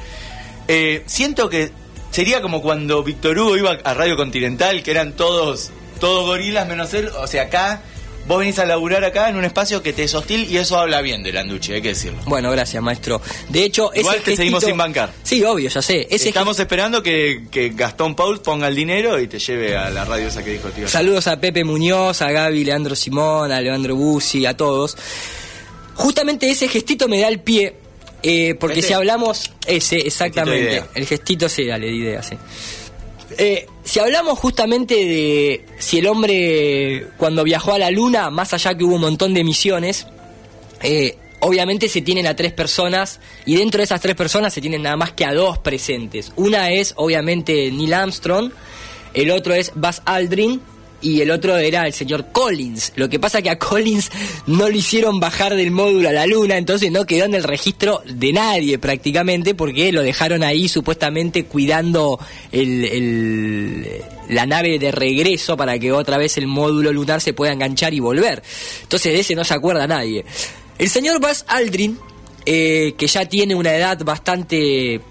Eh, siento que sería como cuando Víctor Hugo iba a Radio Continental, que eran todos todos gorilas menos él. O sea, acá vos venís a laburar acá en un espacio que te es hostil y eso habla bien de Landucci, hay que decirlo. Bueno, gracias, maestro. De hecho, Igual ese te seguimos sin bancar. Sí, obvio, ya sé. Ese Estamos esperando que, que Gastón Paul ponga el dinero y te lleve a la radio esa que dijo tío. Saludos a Pepe Muñoz, a Gaby, Leandro Simón, a Leandro Bussi, a todos. Justamente ese gestito me da el pie, eh, porque ¿Este? si hablamos, ese, exactamente, el gestito sí, dale, de idea, sí. Eh, si hablamos justamente de si el hombre cuando viajó a la luna, más allá que hubo un montón de misiones, eh, obviamente se tienen a tres personas y dentro de esas tres personas se tienen nada más que a dos presentes. Una es obviamente Neil Armstrong, el otro es Buzz Aldrin y el otro era el señor Collins. Lo que pasa que a Collins no lo hicieron bajar del módulo a la luna, entonces no quedó en el registro de nadie prácticamente porque lo dejaron ahí supuestamente cuidando el- la nave de regreso para que otra vez el módulo lunar se pueda enganchar y volver. Entonces de ese no se acuerda nadie. El señor Buzz Aldrin, eh, que ya tiene una edad bastante...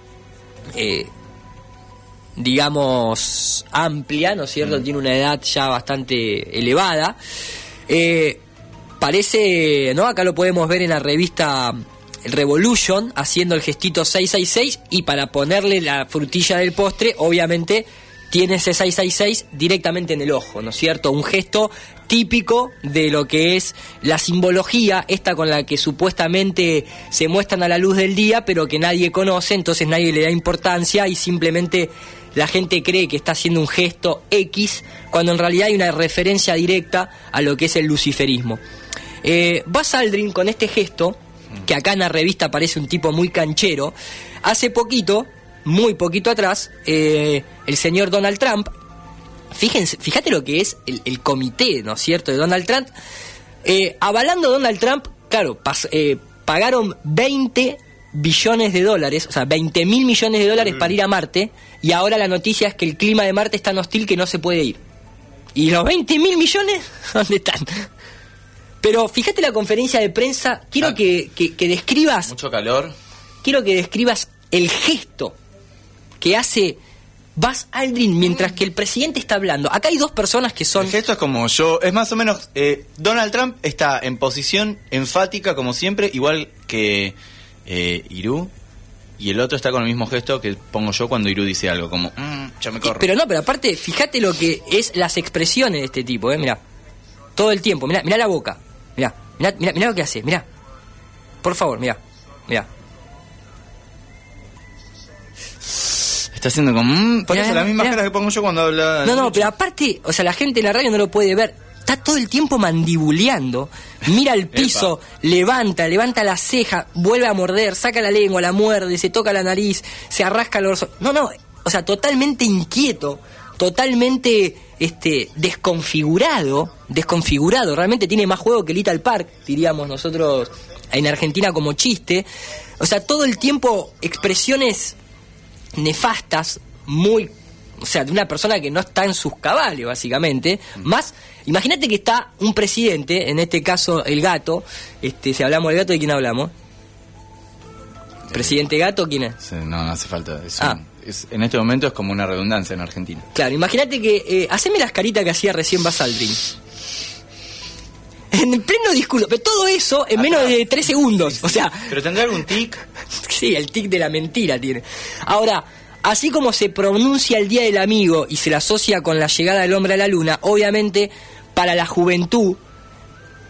eh, digamos, amplia, ¿no es cierto? Tiene una edad ya bastante elevada. Eh, parece, ¿no? Acá lo podemos ver en la revista Revolution haciendo el gestito 666 y para ponerle la frutilla del postre, obviamente tiene ese 666 directamente en el ojo, ¿no es cierto? Un gesto típico de lo que es la simbología, esta con la que supuestamente se muestran a la luz del día, pero que nadie conoce, entonces nadie le da importancia y simplemente la gente cree que está haciendo un gesto X, cuando en realidad hay una referencia directa a lo que es el luciferismo. Eh, Buzz Aldrin con este gesto, que acá en la revista parece un tipo muy canchero, hace poquito, muy poquito atrás, eh, el señor Donald Trump, fíjense, fíjate lo que es el, comité, ¿no es cierto?, de Donald Trump, eh, avalando a Donald Trump, claro, eh, pagaron 20 billones de dólares, o sea, 20 mil millones de dólares para ir a Marte, y ahora la noticia es que el clima de Marte es tan hostil que no se puede ir. ¿Y los 20 mil millones? ¿Dónde están? Pero fíjate la conferencia de prensa, quiero Ah. que, que- que describas, Mucho calor. quiero que describas el gesto que hace Buzz Aldrin mientras que el presidente está hablando. Acá hay dos personas que son... El gesto es como yo, es más o menos, eh, Donald Trump está en posición enfática como siempre, igual que eh, Irú, y el otro está con el mismo gesto que pongo yo cuando Irú dice algo, como, "Mm, ya me corro. Pero no, pero aparte, fíjate lo que es las expresiones de este tipo, ¿eh? Mirá. Todo el tiempo, mirá, mirá la boca. Mirá. Mirá, mirá, mirá lo que hace, mirá. Por favor, mirá, mirá. Está haciendo como. mm, pones Mirá, la misma cara que pongo yo cuando habla. No, no, pero aparte, o sea, la gente en la radio no lo puede ver. Está todo el tiempo mandibuleando, mira al piso, levanta, levanta la ceja, vuelve a morder, saca la lengua, la muerde, se toca la nariz, se arrasca el orzo. No, no, o sea, totalmente inquieto, totalmente este desconfigurado, desconfigurado. Realmente tiene más juego que Little Park, diríamos nosotros en Argentina como chiste. O sea, todo el tiempo expresiones nefastas, muy, o sea, de una persona que no está en sus cabales, básicamente. Más, imagínate que está un presidente, en este caso el gato, este, si hablamos del gato, ¿de quién hablamos? ¿Presidente gato quién es? No, no hace falta. Es Ah. un- es- en este momento es como una redundancia en Argentina. Claro, imagínate que, eh, haceme las caritas que hacía recién Bas Aldrin. En pleno discurso, pero todo eso en menos de tres segundos. O sea, ¿Pero tendrá algún tic? Sí, el tic de la mentira tiene. Ahora, así como se pronuncia el Día del Amigo y se le asocia con la llegada del hombre a la luna, obviamente para la juventud,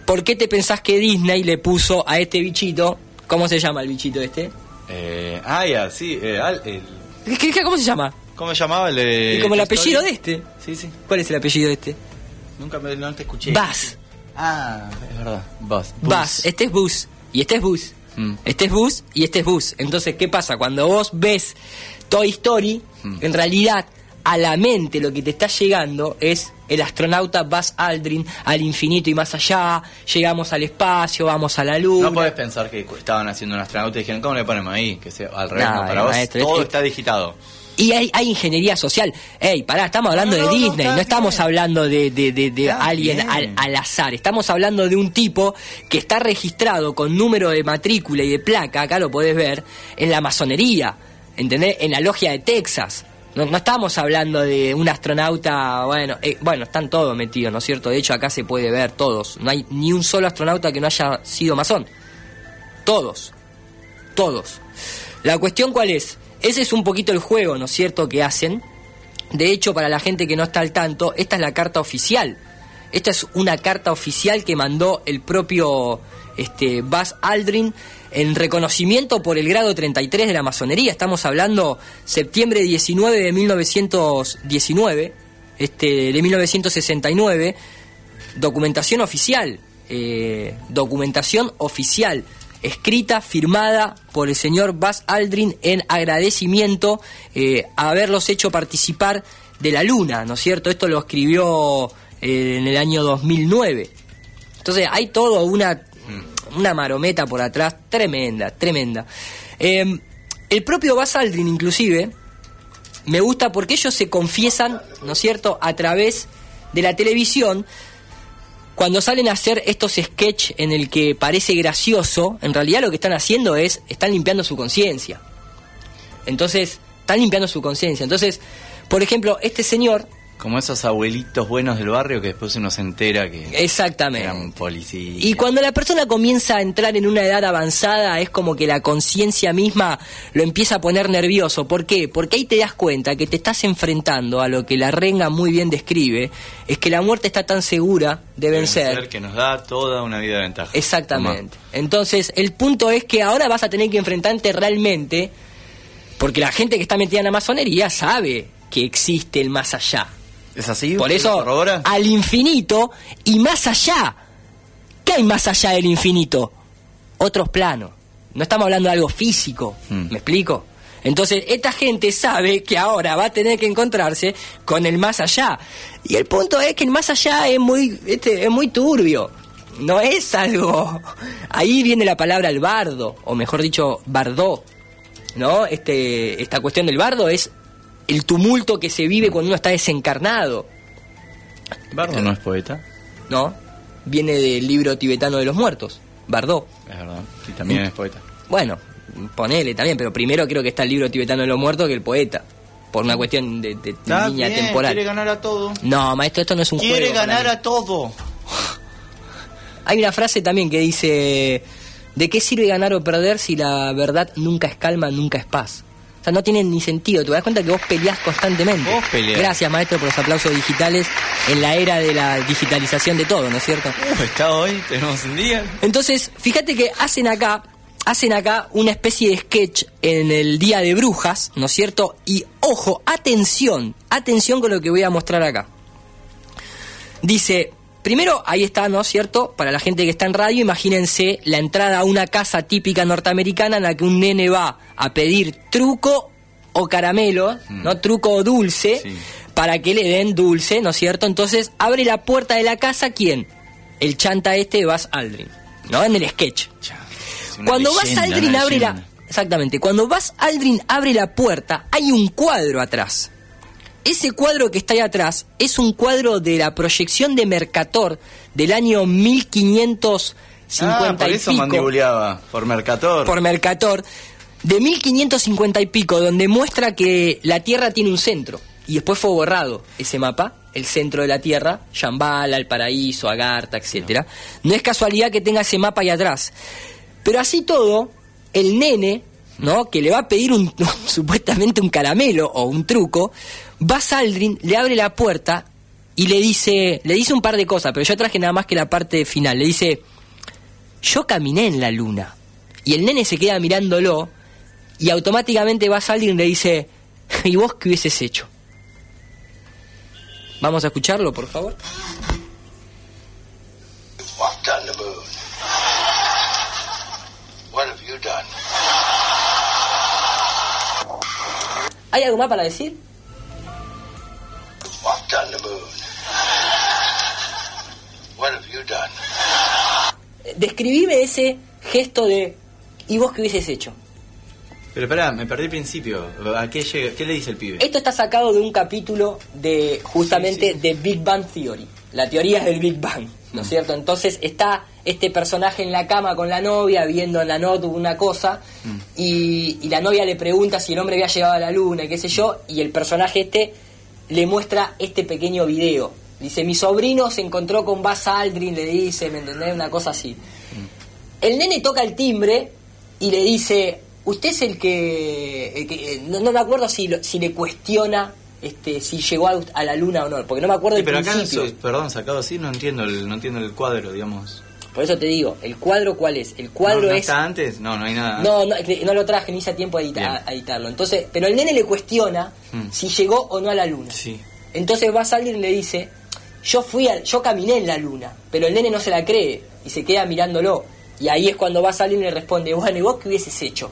¿por qué te pensás que Disney le puso a este bichito, ¿cómo se llama el bichito este? Eh, ah, ya, sí. eh, al- el- ¿Qué- qué- ¿Cómo se llama? ¿Cómo se llamaba el de.? Y como el apellido de este. Sí, sí. ¿Cuál es el apellido de este? Nunca me, no te escuché. Buzz. Ah, es verdad. Buzz. Buzz. Este es Buzz. Y este es Buzz. Mm. Este es Buzz y este es Buzz. Entonces, ¿qué pasa? Cuando vos ves Toy Story, Mm. en realidad a la mente lo que te está llegando es el astronauta Buzz Aldrin al infinito y más allá, llegamos al espacio, vamos a la luna. No podés pensar que estaban haciendo un astronauta y dijeron, ¿cómo le ponemos ahí? Que sea al revés, no, para vos maestro, todo es- está digitado. Y hay, hay ingeniería social. Ey, pará, estamos hablando No, de no, Disney, no, estamos bien. hablando de, de- de- alguien al, al azar. Estamos hablando de un tipo que está registrado con número de matrícula y de placa, acá lo podés ver, en la masonería, ¿entendés? En la logia de Texas. No, no estamos hablando de un astronauta, bueno, eh, bueno, están todos metidos, ¿no es cierto? De hecho, acá se puede ver todos. No hay ni un solo astronauta que no haya sido masón. Todos. Todos. La cuestión cuál es? Ese es un poquito el juego, ¿no es cierto?, que hacen. De hecho, para la gente que no está al tanto, esta es la carta oficial. Esta es una carta oficial que mandó el propio este, Buzz Aldrin en reconocimiento por el grado 33 de la masonería. Estamos hablando septiembre 19 de 1919, este, de 1969. Documentación oficial. eh, documentación oficial. Escrita, firmada por el señor Buzz Aldrin en agradecimiento eh, a haberlos hecho participar de la Luna, ¿no es cierto? Esto lo escribió eh, en el año 2009. Entonces hay todo una, una marometa por atrás tremenda, tremenda. Eh, el propio Aldrin inclusive me gusta porque ellos se confiesan, ¿no es cierto?, a través de la televisión. Cuando salen a hacer estos sketch en el que parece gracioso, en realidad lo que están haciendo es, están limpiando su conciencia. Entonces, están limpiando su conciencia. Entonces, por ejemplo, este señor, Como esos abuelitos buenos del barrio que después uno se entera que exactamente. eran policías. Y cuando la persona comienza a entrar en una edad avanzada, es como que la conciencia misma lo empieza a poner nervioso. ¿Por qué? Porque ahí te das cuenta que te estás enfrentando a lo que la renga muy bien describe, es que la muerte está tan segura de vencer. ser que nos da toda una vida de ventaja. Exactamente. Entonces, el punto es que ahora vas a tener que enfrentarte realmente, porque la gente que está metida en la masonería sabe que existe el más allá. ¿Es así? Por ¿Usted eso, corrobora? al infinito y más allá. ¿Qué hay más allá del infinito? Otros planos. No estamos hablando de algo físico. Hmm. ¿Me explico? Entonces, esta gente sabe que ahora va a tener que encontrarse con el más allá. Y el punto es que el más allá es muy, este, es muy turbio. No es algo. Ahí viene la palabra el bardo, o mejor dicho, bardó. ¿No? Este, esta cuestión del bardo es el tumulto que se vive cuando uno está desencarnado. Bardo no es poeta. ¿no? Viene del libro tibetano de los muertos, Bardó. Es verdad. Y también es poeta. Bueno, ponele también, pero primero creo que está el libro tibetano de los muertos que el poeta, por una cuestión de, de línea bien, temporal. quiere ganar a todo. No, maestro, esto no es un Quiere juego. para ganar a todo. Hay una frase también que dice, ¿de qué sirve ganar o perder si la verdad nunca es calma, nunca es paz? O sea, no tienen ni sentido. Te das cuenta que vos peleás constantemente. Vos peleás. Gracias, maestro, por los aplausos digitales en la era de la digitalización de todo, ¿no es cierto? Está hoy, tenemos un día. Entonces, fíjate que hacen acá, hacen acá una especie de sketch en el Día de Brujas, ¿no es cierto? Y ojo, atención, atención con lo que voy a mostrar acá. Dice, primero ahí está, ¿no es cierto? Para la gente que está en radio, imagínense la entrada a una casa típica norteamericana en la que un nene va a pedir truco o caramelo, ¿no? Truco o dulce, para que le den dulce, ¿no es cierto? Entonces abre la puerta de la casa, ¿quién? El chanta este de Buzz Aldrin, ¿no? En el sketch. Cuando Buzz Aldrin abre la... Exactamente, cuando Buzz Aldrin abre la puerta, hay un cuadro atrás. Ese cuadro que está ahí atrás es un cuadro de la proyección de Mercator del año 1550 Ah, por y eso pico mandibuleaba, por Mercator. por Mercator, de 1550 y pico, donde muestra que la Tierra tiene un centro. Y después fue borrado ese mapa, el centro de la Tierra, Shambhala, el paraíso, Agartha, etcétera. No es casualidad que tenga ese mapa ahí atrás. Pero así todo, el nene, ¿no? Que le va a pedir un, supuestamente un caramelo o un truco, va Saldrin, le abre la puerta y le dice, le dice un par de cosas, pero yo traje nada más que la parte final. Le dice, yo caminé en la luna. Y el nene se queda mirándolo y automáticamente va a alguien y le dice, ¿y vos qué hubieses hecho? Vamos a escucharlo, por favor. Walked on the moon. What have you done? ¿Hay algo más para decir? Walked on the moon. What have you done? Describime ese gesto de, ¿y vos qué hubieses hecho? Pero espera, me perdí el principio. ¿A qué, llega- qué le dice el pibe? Esto está sacado de un capítulo de justamente de Big Bang Theory, la teoría del Big Bang, ¿no es cierto? Entonces está este personaje en la cama con la novia viendo en la notebook una cosa y, y la novia le pregunta si el hombre había llegado a la luna y qué sé yo y el personaje este le muestra este pequeño video. Dice, mi sobrino se encontró con Buzz Aldrin, le dice, ¿me entendés? Una cosa así. El nene toca el timbre y le dice, usted es el que... el que- eh, no, no me acuerdo si, si le cuestiona este, si llegó a, a la luna o no, porque no me acuerdo Sí, el pero acá, principio. soy- perdón, sacado así, no entiendo el, no entiendo el cuadro, digamos. Por eso te digo, ¿el cuadro cuál es? El cuadro ¿No, no es... está antes? No, no hay nada. No, no, no lo traje, ni hice tiempo a, edita- a editarlo. Entonces, pero el nene le cuestiona Mm. si llegó o no a la luna. Sí. Entonces va a salir y le dice, yo fui al, yo caminé en la luna, pero el nene no se la cree y se queda mirándolo. Y ahí es cuando va a salir y le responde, bueno, ¿y vos qué hubieses hecho?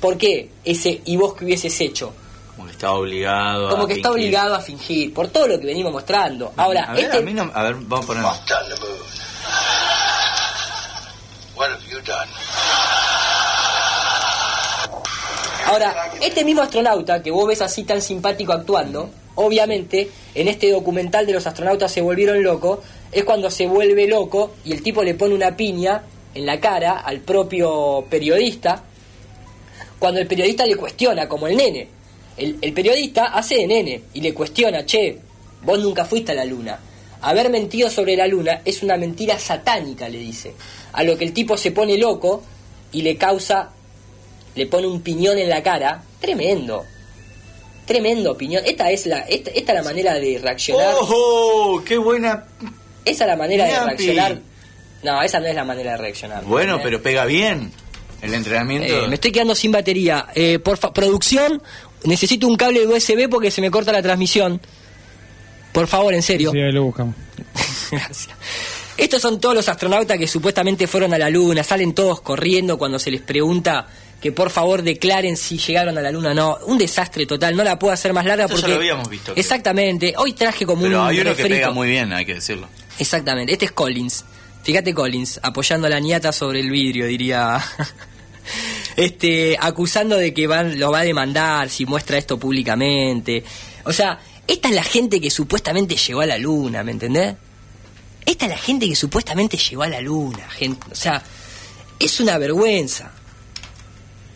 ¿Por qué ese y vos qué hubieses hecho? Como que está obligado Como a que está fingir. obligado a fingir, por todo lo que venimos mostrando. Ahora, A ver, este, a mí no... A ver, vamos a poner... Ahora, este mismo astronauta que vos ves así tan simpático actuando, obviamente en este documental de los astronautas se volvieron locos, es cuando se vuelve loco y el tipo le pone una piña en la cara al propio periodista, cuando el periodista le cuestiona, como el nene. El, el periodista hace de nene y le cuestiona, che, vos nunca fuiste a la luna. Haber mentido sobre la luna es una mentira satánica, le dice. A lo que el tipo se pone loco y le causa le pone un piñón en la cara, tremendo. Tremendo piñón. Esta es la esta, esta es la manera de reaccionar. ¡Oh! ¡Qué buena! Esa es la manera de reaccionar. No, esa no es la manera de reaccionar. Bueno, ¿eh? pero pega bien. El entrenamiento... Eh, me estoy quedando sin batería. Eh, por producción, necesito un cable USB porque se me corta la transmisión. Por favor, en serio. Sí, ahí lo buscamos. Gracias. Estos son todos los astronautas que supuestamente fueron a la Luna. Salen todos corriendo cuando se les pregunta que por favor declaren si llegaron a la Luna o no. Un desastre total. No la puedo hacer más larga Esto ya porque... lo habíamos visto, creo. Exactamente. Hoy traje como Pero un hay uno que refrito. pega muy bien, hay que decirlo. Exactamente. Este es Collins. Fíjate Collins, apoyando la niata sobre el vidrio, diría. este, acusando de que van, lo va a demandar si muestra esto públicamente. O sea, esta es la gente que supuestamente llegó a la luna, ¿me entendés? Esta es la gente que supuestamente llegó a la luna, gente. O sea, es una vergüenza.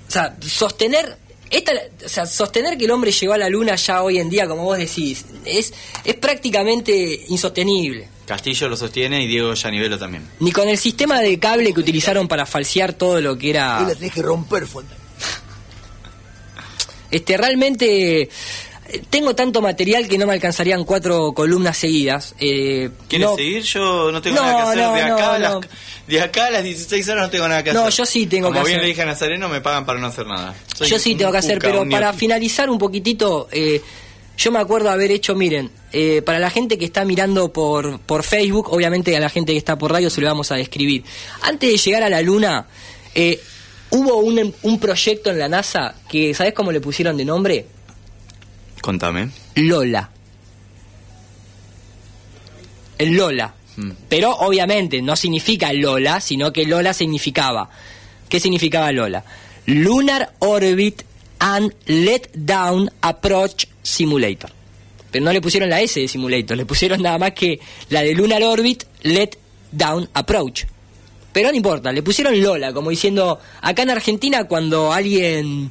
O sea, sostener. Esta, o sea, sostener que el hombre llegó a la luna ya hoy en día, como vos decís, es, es prácticamente insostenible. Castillo lo sostiene y Diego Yanivelo también. Ni con el sistema de cable que utilizaron para falsear todo lo que Hoy la era. tenés que romper, Fontana. Este, realmente tengo tanto material que no me alcanzarían cuatro columnas seguidas. Eh, ¿Quieres no- seguir? Yo no tengo No, nada que hacer. no, de, acá no, a las, no. de acá a las 16 horas no tengo nada que No, hacer. yo sí tengo Como que bien hacer. le dije a Nazareno, me pagan para no hacer nada. Soy Yo sí tengo que hacer, cuca, pero para finalizar un poquitito, eh, yo me acuerdo haber hecho, miren, eh, para la gente que está mirando por, por Facebook, obviamente a la gente que está por radio se lo vamos a describir. Antes de llegar a la Luna, eh, hubo un, un proyecto en la NASA que, ¿sabes cómo le pusieron de nombre? Contame. Lola. El Lola. Mm. Pero obviamente no significa Lola, sino que Lola significaba. ¿Qué significaba Lola? Lunar Orbit and Let Down Approach Simulator. Pero no le pusieron la S de Simulator, le pusieron nada más que la de Lunar Orbit Let Down Approach. Pero no importa, le pusieron Lola, como diciendo, acá en Argentina cuando alguien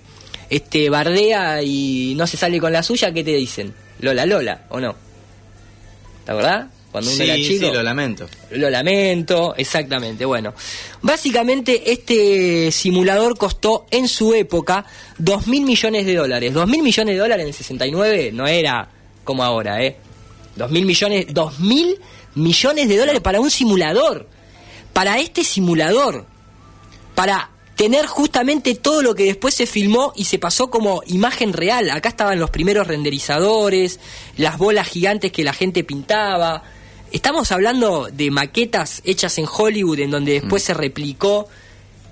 este bardea y no se sale con la suya, ¿qué te dicen? Lola, Lola, ¿o no? ¿Te acordás? Cuando uno Sí, era chico. sí, lo lamento. Lo lamento, exactamente. Bueno, básicamente este simulador costó en su época 2 mil millones de dólares. 2 mil millones de dólares en el 69 no era como ahora, ¿eh? 2 mil millones, 2 mil millones de dólares para un simulador. Para este simulador. Para tener justamente todo lo que después se filmó y se pasó como imagen real. Acá estaban los primeros renderizadores, las bolas gigantes que la gente pintaba. Estamos hablando de maquetas hechas en Hollywood en donde después se replicó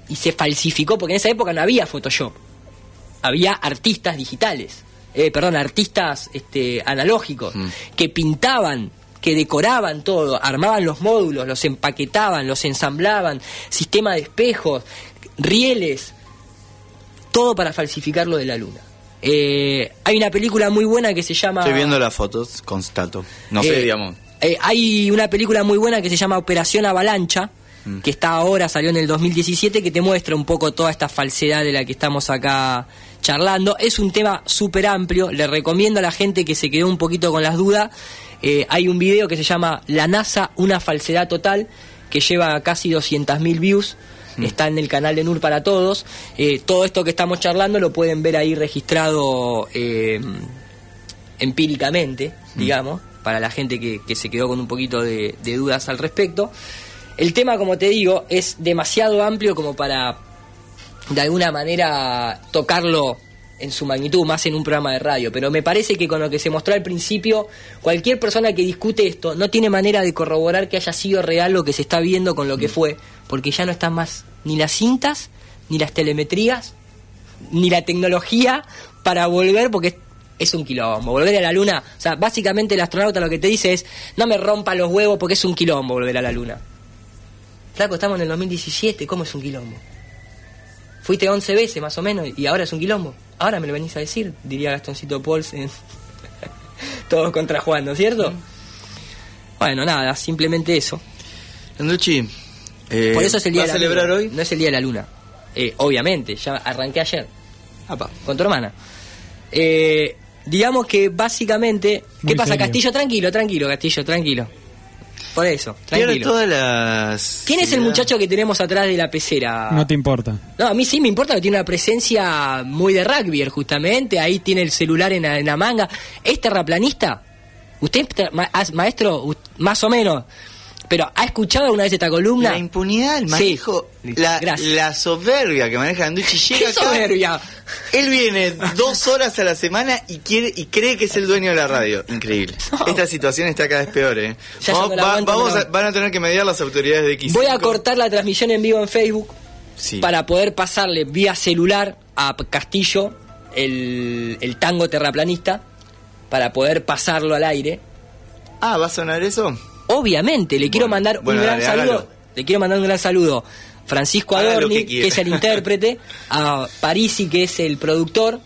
y se falsificó, porque en esa época no había Photoshop. Había artistas digitales, eh, perdón, artistas este, analógicos que pintaban, que decoraban todo, armaban los módulos, los empaquetaban, los ensamblaban, sistema de espejos, rieles, todo para falsificar lo de la luna. Eh, hay una película muy buena que se llama... Estoy viendo las fotos, constato. No sé, Eh, digamos. Eh, hay una película muy buena que se llama Operación Avalancha, Mm. que está ahora, salió en el 2017, que te muestra un poco toda esta falsedad de la que estamos acá charlando. Es un tema súper amplio, le recomiendo a la gente que se quedó un poquito con las dudas. eh, hay un video que se llama La NASA, una falsedad total, que lleva casi 200.000 views. Está en el canal de NUR para todos. Eh, todo esto que estamos charlando lo pueden ver ahí registrado eh, empíricamente, digamos, para la gente que, que se quedó con un poquito de, de dudas al respecto. El tema, como te digo, es demasiado amplio como para, de alguna manera, tocarlo en su magnitud, más en un programa de radio. Pero me parece que con lo que se mostró al principio, cualquier persona que discute esto no tiene manera de corroborar que haya sido real lo que se está viendo con lo que fue, porque ya no están más ni las cintas, ni las telemetrías, ni la tecnología para volver, porque es, un quilombo. Volver a la luna, o sea, básicamente el astronauta lo que te dice es, no me rompa los huevos porque es un quilombo volver a la luna. Flaco, estamos en el 2017, ¿cómo es un quilombo? Fuiste 11 veces más o menos y ahora es un quilombo. Ahora me lo venís a decir, diría Gastoncito Pauls en Todos contra Juan, ¿no es cierto? Bueno, nada, simplemente eso. Anducci, eh, Por eso es el día ¿vas de la celebrar luna. hoy? No es el día de la luna. Eh, obviamente, ya arranqué ayer. Con tu hermana. Eh, digamos que básicamente. ¿Qué pasa, serio. Castillo? Tranquilo, tranquilo, Castillo, tranquilo. Por eso, Pierde tranquilo. todas las... ¿Quién es el muchacho que tenemos atrás de la pecera? No te importa. No, a mí sí me importa que tiene una presencia muy de rugby, justamente. Ahí tiene el celular en la, en la manga. ¿Es terraplanista? ¿Usted, ma- maestro, más o menos, pero ha escuchado alguna vez esta columna? La impunidad, el manejo, la, la soberbia que maneja Anducci llega ¿Qué acá, soberbia? Él viene dos horas a la semana y quiere y cree que es el dueño de la radio. Increíble. Esta situación está cada vez peor, ¿eh? Vamos, va- a- van a tener que mediar las autoridades de X. Voy a cortar la transmisión en vivo en Facebook Sí. para poder pasarle vía celular a Castillo el, el tango terraplanista para poder pasarlo al aire. Ah, ¿va a sonar eso? Obviamente, le quiero mandar bueno, un gran saludo. Le quiero mandar un gran saludo. Francisco Adorni, que es el intérprete, a Parisi, que es el productor,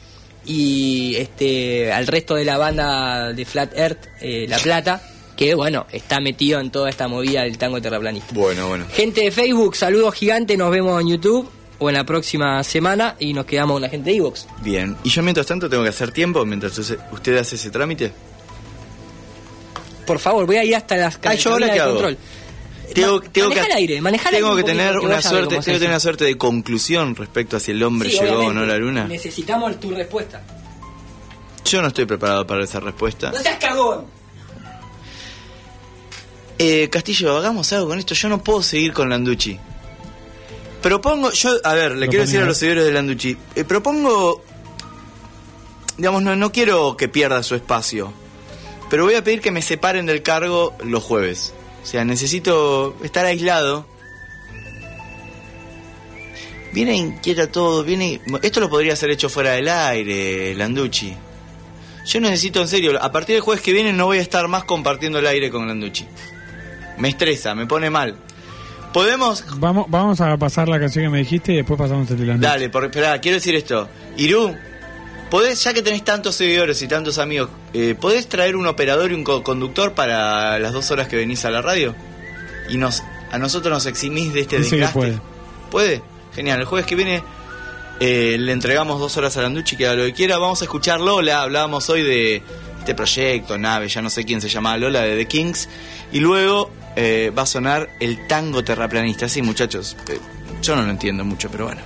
y este al resto de la banda de Flat Earth, eh, La Plata, que bueno, está metido en toda esta movida del tango terraplanista. Bueno, bueno. Gente de Facebook, saludos gigantes, nos vemos en YouTube o en la próxima semana y nos quedamos con la gente de Evox. Bien. ¿Y yo mientras tanto tengo que hacer tiempo mientras usted hace ese trámite? Por favor, voy a ir hasta las Ah, ¿yo ahora cabinas qué de control. Tengo, tengo que, el aire, tengo aire que tener que una suerte, tengo que tener una suerte de conclusión respecto a si el hombre Sí, llegó o no a la luna. Necesitamos tu respuesta. Yo no estoy preparado para esa respuesta. ¡No seas cagón! Eh, Castillo, hagamos algo con esto. Yo no puedo seguir con Landucci. Propongo, yo, a ver, le quiero decir a los seguidores de Landucci, eh, propongo, digamos, no, no quiero que pierda su espacio, pero voy a pedir que me separen del cargo los jueves. O sea, necesito estar aislado. Viene inquieta todo, viene... Esto lo podría ser hecho fuera del aire, Landucci. Yo necesito, en serio, a partir del jueves que viene no voy a estar más compartiendo el aire con Landucci. Me estresa, me pone mal. ¿Podemos? Vamos, vamos a pasar la canción que me dijiste y después pasamos el Landucci. Dale, por, esperá, quiero decir esto. Irú, ¿podés, ya que tenés tantos seguidores y tantos amigos, eh, ¿podés traer un operador y un co- conductor para las dos horas que venís a la radio? Y nos a nosotros nos eximís de este Dice desgaste. puede. ¿Puede? Genial. El jueves que viene eh, le entregamos dos horas a Landucci, que haga lo que quiera. Vamos a escuchar Lola. Hablábamos hoy de este proyecto, nave, ya no sé quién se llamaba Lola, de The Kings. Y luego eh, va a sonar el tango terraplanista. Sí, muchachos. eh, yo no lo entiendo mucho, pero bueno.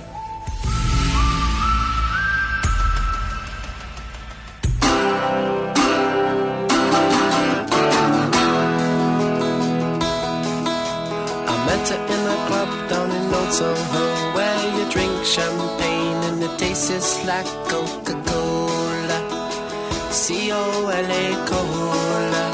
champagne and it tastes like Coca Cola. C O L A Cola.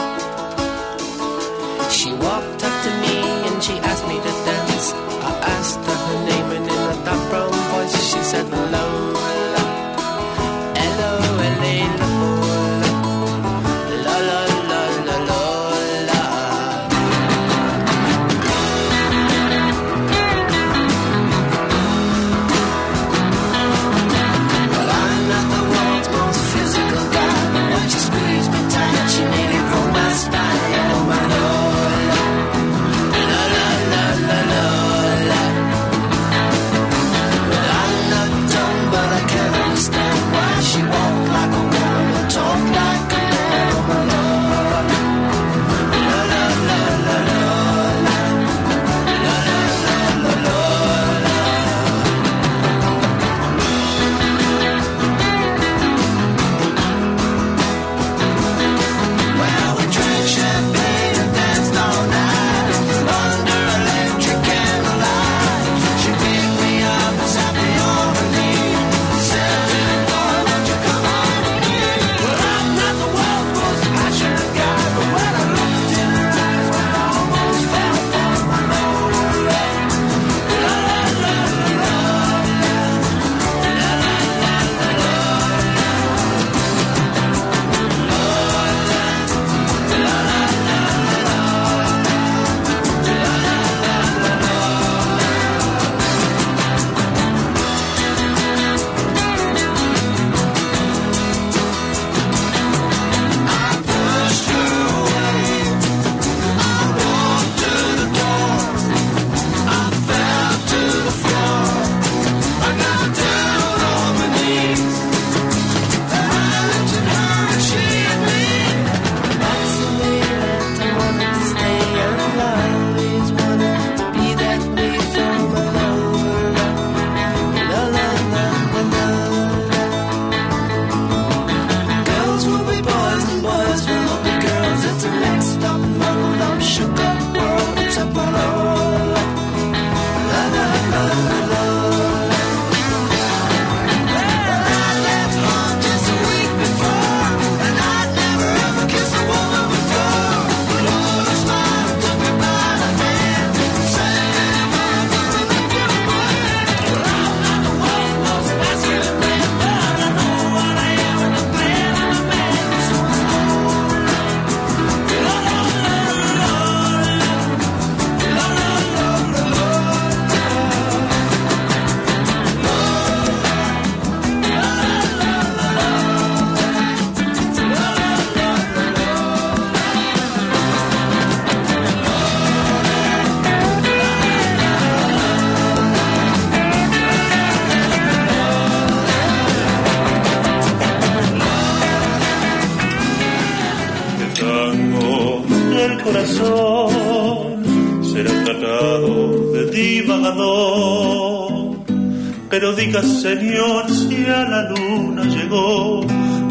Señor, si a la luna llegó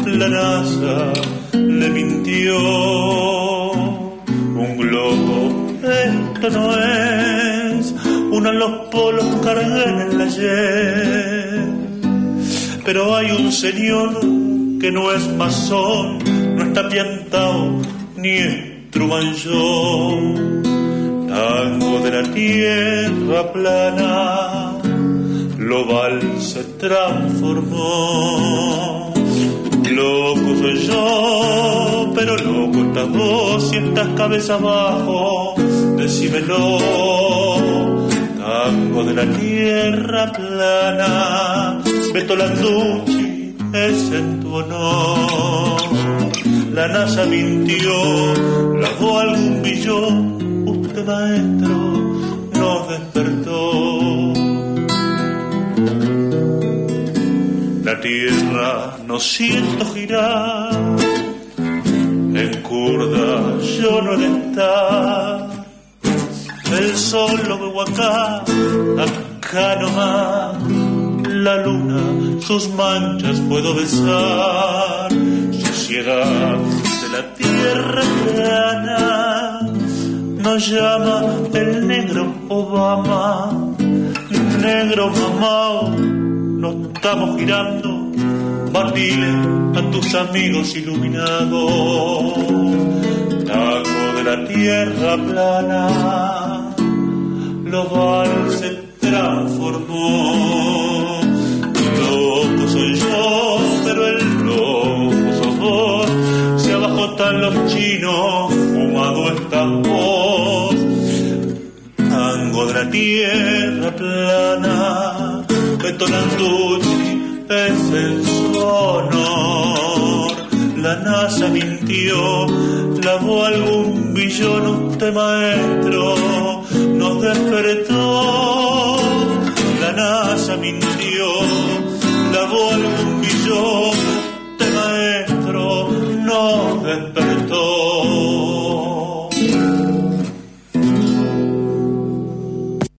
La NASA le mintió. Un globo, esto no es. Uno los polos carga en el ayer. Pero hay un señor que no es masón, no está piantao transformó. Loco soy yo, pero loco estás vos y estás cabeza abajo, decímelo. Tango de la tierra plana, Beto Landucci es en tu honor. La NASA mintió, lavó algún billón, usted maestro Tierra no siento girar, en curda yo no he de estar. El sol lo veo acá, acá nomás. La luna, sus manchas puedo besar. Suciedad de la tierra plana. Nos llama el negro Obama. Negro mamao, nos estamos girando. Batile a tus amigos iluminados. Tango de la tierra plana. Global se transformó. Loco soy yo, pero el loco sos vos. Si abajo están los chinos, fumado estás vos. Tango de la tierra plana, Es en su honor. La NASA mintió, lavó algún billón, usted maestro nos despertó. La NASA mintió, lavó algún billón, usted maestro nos despertó.